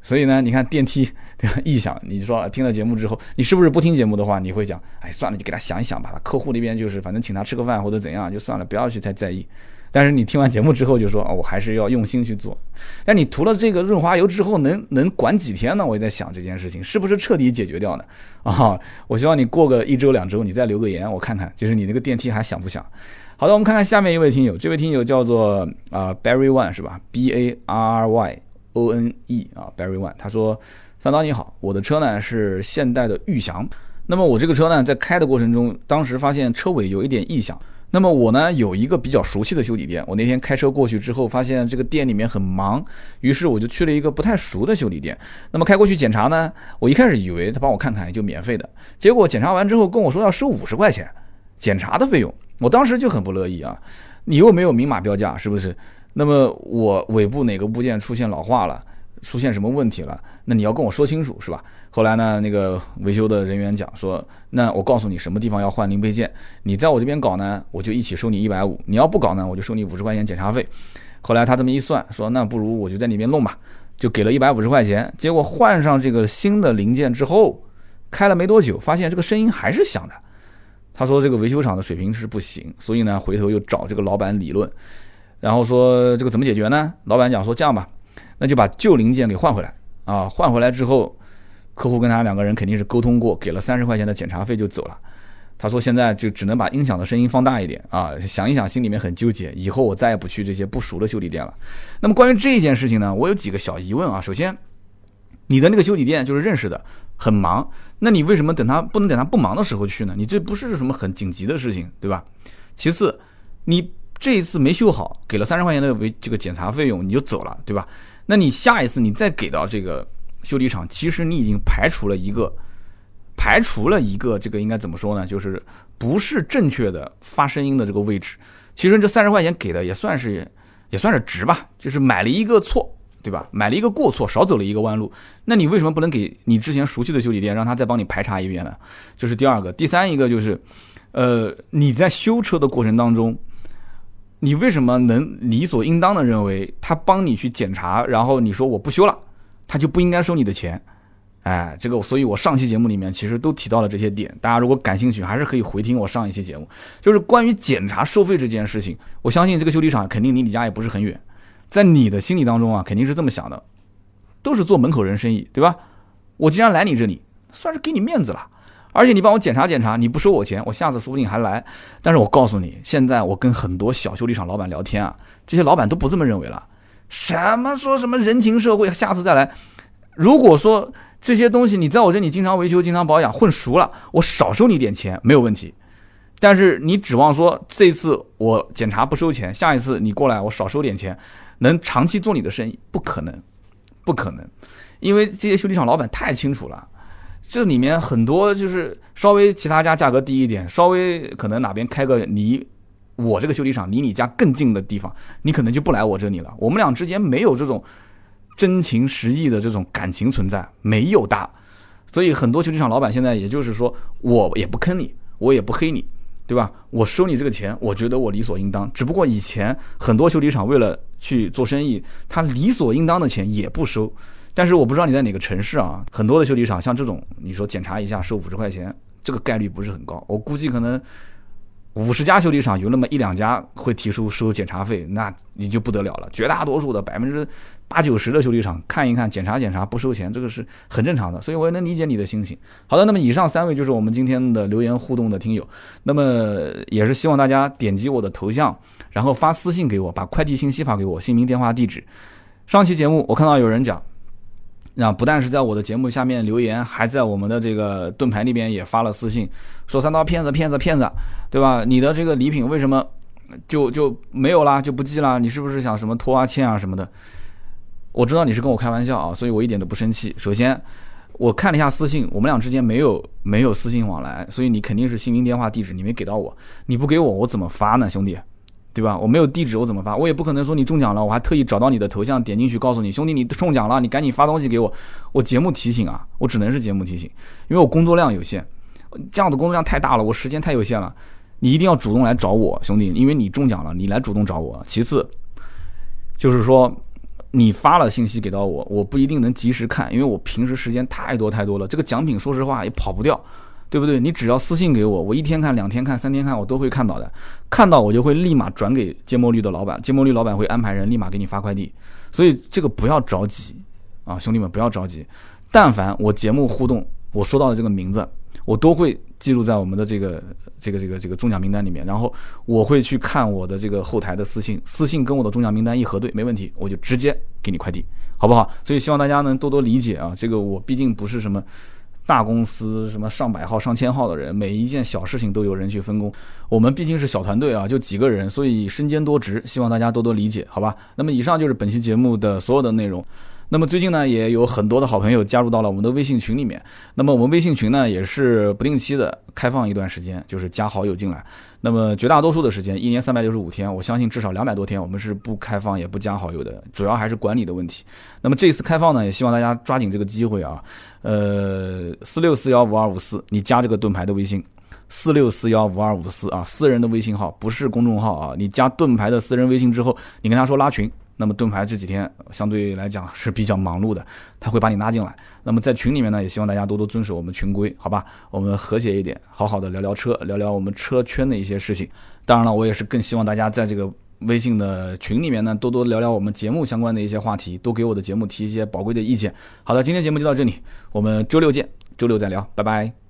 所以呢，你看电梯对吧异响，你说听了节目之后，你是不是不听节目的话，你会讲，哎，算了，就给他想一想吧。客户那边就是反正请他吃个饭或者怎样，就算了，不要去太在意。但是你听完节目之后就说，哦，我还是要用心去做。但你涂了这个润滑油之后，能能管几天呢？我也在想这件事情是不是彻底解决掉呢？啊，我希望你过个一周两周，你再留个言，我看看，就是你那个电梯还响不响？好的，我们看看下面一位听友，这位听友叫做啊 Barry One 是吧？B A R R Y。O N E 啊，Barry One，他说：“三刀你好，我的车呢是现代的裕翔。那么我这个车呢，在开的过程中，当时发现车尾有一点异响。那么我呢有一个比较熟悉的修理店，我那天开车过去之后，发现这个店里面很忙，于是我就去了一个不太熟的修理店。那么开过去检查呢，我一开始以为他帮我看看就免费的，结果检查完之后跟我说要收五十块钱检查的费用。我当时就很不乐意啊，你又没有明码标价，是不是？”那么我尾部哪个部件出现老化了，出现什么问题了？那你要跟我说清楚，是吧？后来呢，那个维修的人员讲说，那我告诉你什么地方要换零配件，你在我这边搞呢，我就一起收你一百五；你要不搞呢，我就收你五十块钱检查费。后来他这么一算，说那不如我就在那边弄吧，就给了一百五十块钱。结果换上这个新的零件之后，开了没多久，发现这个声音还是响的。他说这个维修厂的水平是不行，所以呢，回头又找这个老板理论。然后说这个怎么解决呢？老板讲说这样吧，那就把旧零件给换回来啊。换回来之后，客户跟他两个人肯定是沟通过，给了三十块钱的检查费就走了。他说现在就只能把音响的声音放大一点啊。想一想，心里面很纠结，以后我再也不去这些不熟的修理店了。那么关于这一件事情呢，我有几个小疑问啊。首先，你的那个修理店就是认识的，很忙，那你为什么等他不能等他不忙的时候去呢？你这不是什么很紧急的事情，对吧？其次，你。这一次没修好，给了三十块钱的维这个检查费用，你就走了，对吧？那你下一次你再给到这个修理厂，其实你已经排除了一个，排除了一个这个应该怎么说呢？就是不是正确的发声音的这个位置。其实这三十块钱给的也算是也算是值吧，就是买了一个错，对吧？买了一个过错，少走了一个弯路。那你为什么不能给你之前熟悉的修理店，让他再帮你排查一遍呢？这是第二个，第三一个就是，呃，你在修车的过程当中。你为什么能理所应当的认为他帮你去检查，然后你说我不修了，他就不应该收你的钱？哎，这个，所以我上期节目里面其实都提到了这些点，大家如果感兴趣，还是可以回听我上一期节目，就是关于检查收费这件事情。我相信这个修理厂肯定离你家也不是很远，在你的心里当中啊，肯定是这么想的，都是做门口人生意，对吧？我既然来你这里，算是给你面子了。而且你帮我检查检查，你不收我钱，我下次说不定还来。但是我告诉你，现在我跟很多小修理厂老板聊天啊，这些老板都不这么认为了。什么说什么人情社会，下次再来。如果说这些东西你在我这里经常维修、经常保养，混熟了，我少收你点钱没有问题。但是你指望说这次我检查不收钱，下一次你过来我少收点钱，能长期做你的生意？不可能，不可能，因为这些修理厂老板太清楚了。这里面很多就是稍微其他家价格低一点，稍微可能哪边开个离我这个修理厂离你家更近的地方，你可能就不来我这里了。我们俩之间没有这种真情实意的这种感情存在，没有的。所以很多修理厂老板现在也就是说，我也不坑你，我也不黑你，对吧？我收你这个钱，我觉得我理所应当。只不过以前很多修理厂为了去做生意，他理所应当的钱也不收。但是我不知道你在哪个城市啊？很多的修理厂像这种，你说检查一下收五十块钱，这个概率不是很高。我估计可能五十家修理厂有那么一两家会提出收检查费，那你就不得了了。绝大多数的百分之八九十的修理厂看一看检查检查不收钱，这个是很正常的，所以我也能理解你的心情。好的，那么以上三位就是我们今天的留言互动的听友，那么也是希望大家点击我的头像，然后发私信给我，把快递信息发给我，姓名、电话、地址。上期节目我看到有人讲，那不但是在我的节目下面留言，还在我们的这个盾牌那边也发了私信，说三刀骗子骗子骗子，对吧？你的这个礼品为什么就就没有啦，就不寄啦？你是不是想什么拖啊欠啊什么的？我知道你是跟我开玩笑啊，所以我一点都不生气。首先，我看了一下私信，我们俩之间没有没有私信往来，所以你肯定是姓名、电话、地址你没给到我，你不给我，我怎么发呢，兄弟？对吧？我没有地址，我怎么发？我也不可能说你中奖了，我还特意找到你的头像点进去告诉你，兄弟你中奖了，你赶紧发东西给我。我节目提醒啊，我只能是节目提醒，因为我工作量有限，这样的工作量太大了，我时间太有限了。你一定要主动来找我，兄弟，因为你中奖了，你来主动找我。其次，就是说。你发了信息给到我，我不一定能及时看，因为我平时时间太多太多了。这个奖品说实话也跑不掉，对不对？你只要私信给我，我一天看、两天看、三天看，我都会看到的。看到我就会立马转给芥末绿的老板，芥末绿老板会安排人立马给你发快递。所以这个不要着急啊，兄弟们不要着急。但凡我节目互动，我说到的这个名字，我都会记录在我们的这个。这个这个这个中奖名单里面，然后我会去看我的这个后台的私信，私信跟我的中奖名单一核对，没问题，我就直接给你快递，好不好？所以希望大家能多多理解啊，这个我毕竟不是什么大公司，什么上百号、上千号的人，每一件小事情都有人去分工，我们毕竟是小团队啊，就几个人，所以身兼多职，希望大家多多理解，好吧？那么以上就是本期节目的所有的内容。那么最近呢，也有很多的好朋友加入到了我们的微信群里面。那么我们微信群呢，也是不定期的开放一段时间，就是加好友进来。那么绝大多数的时间，一年三百六十五天，我相信至少两百多天，我们是不开放也不加好友的，主要还是管理的问题。那么这次开放呢，也希望大家抓紧这个机会啊。呃，四六四幺五二五四，你加这个盾牌的微信，四六四幺五二五四啊，私人的微信号，不是公众号啊。你加盾牌的私人微信之后，你跟他说拉群。那么盾牌这几天相对来讲是比较忙碌的，他会把你拉进来。那么在群里面呢，也希望大家多多遵守我们群规，好吧？我们和谐一点，好好的聊聊车，聊聊我们车圈的一些事情。当然了，我也是更希望大家在这个微信的群里面呢，多多聊聊我们节目相关的一些话题，多给我的节目提一些宝贵的意见。好的，今天节目就到这里，我们周六见，周六再聊，拜拜。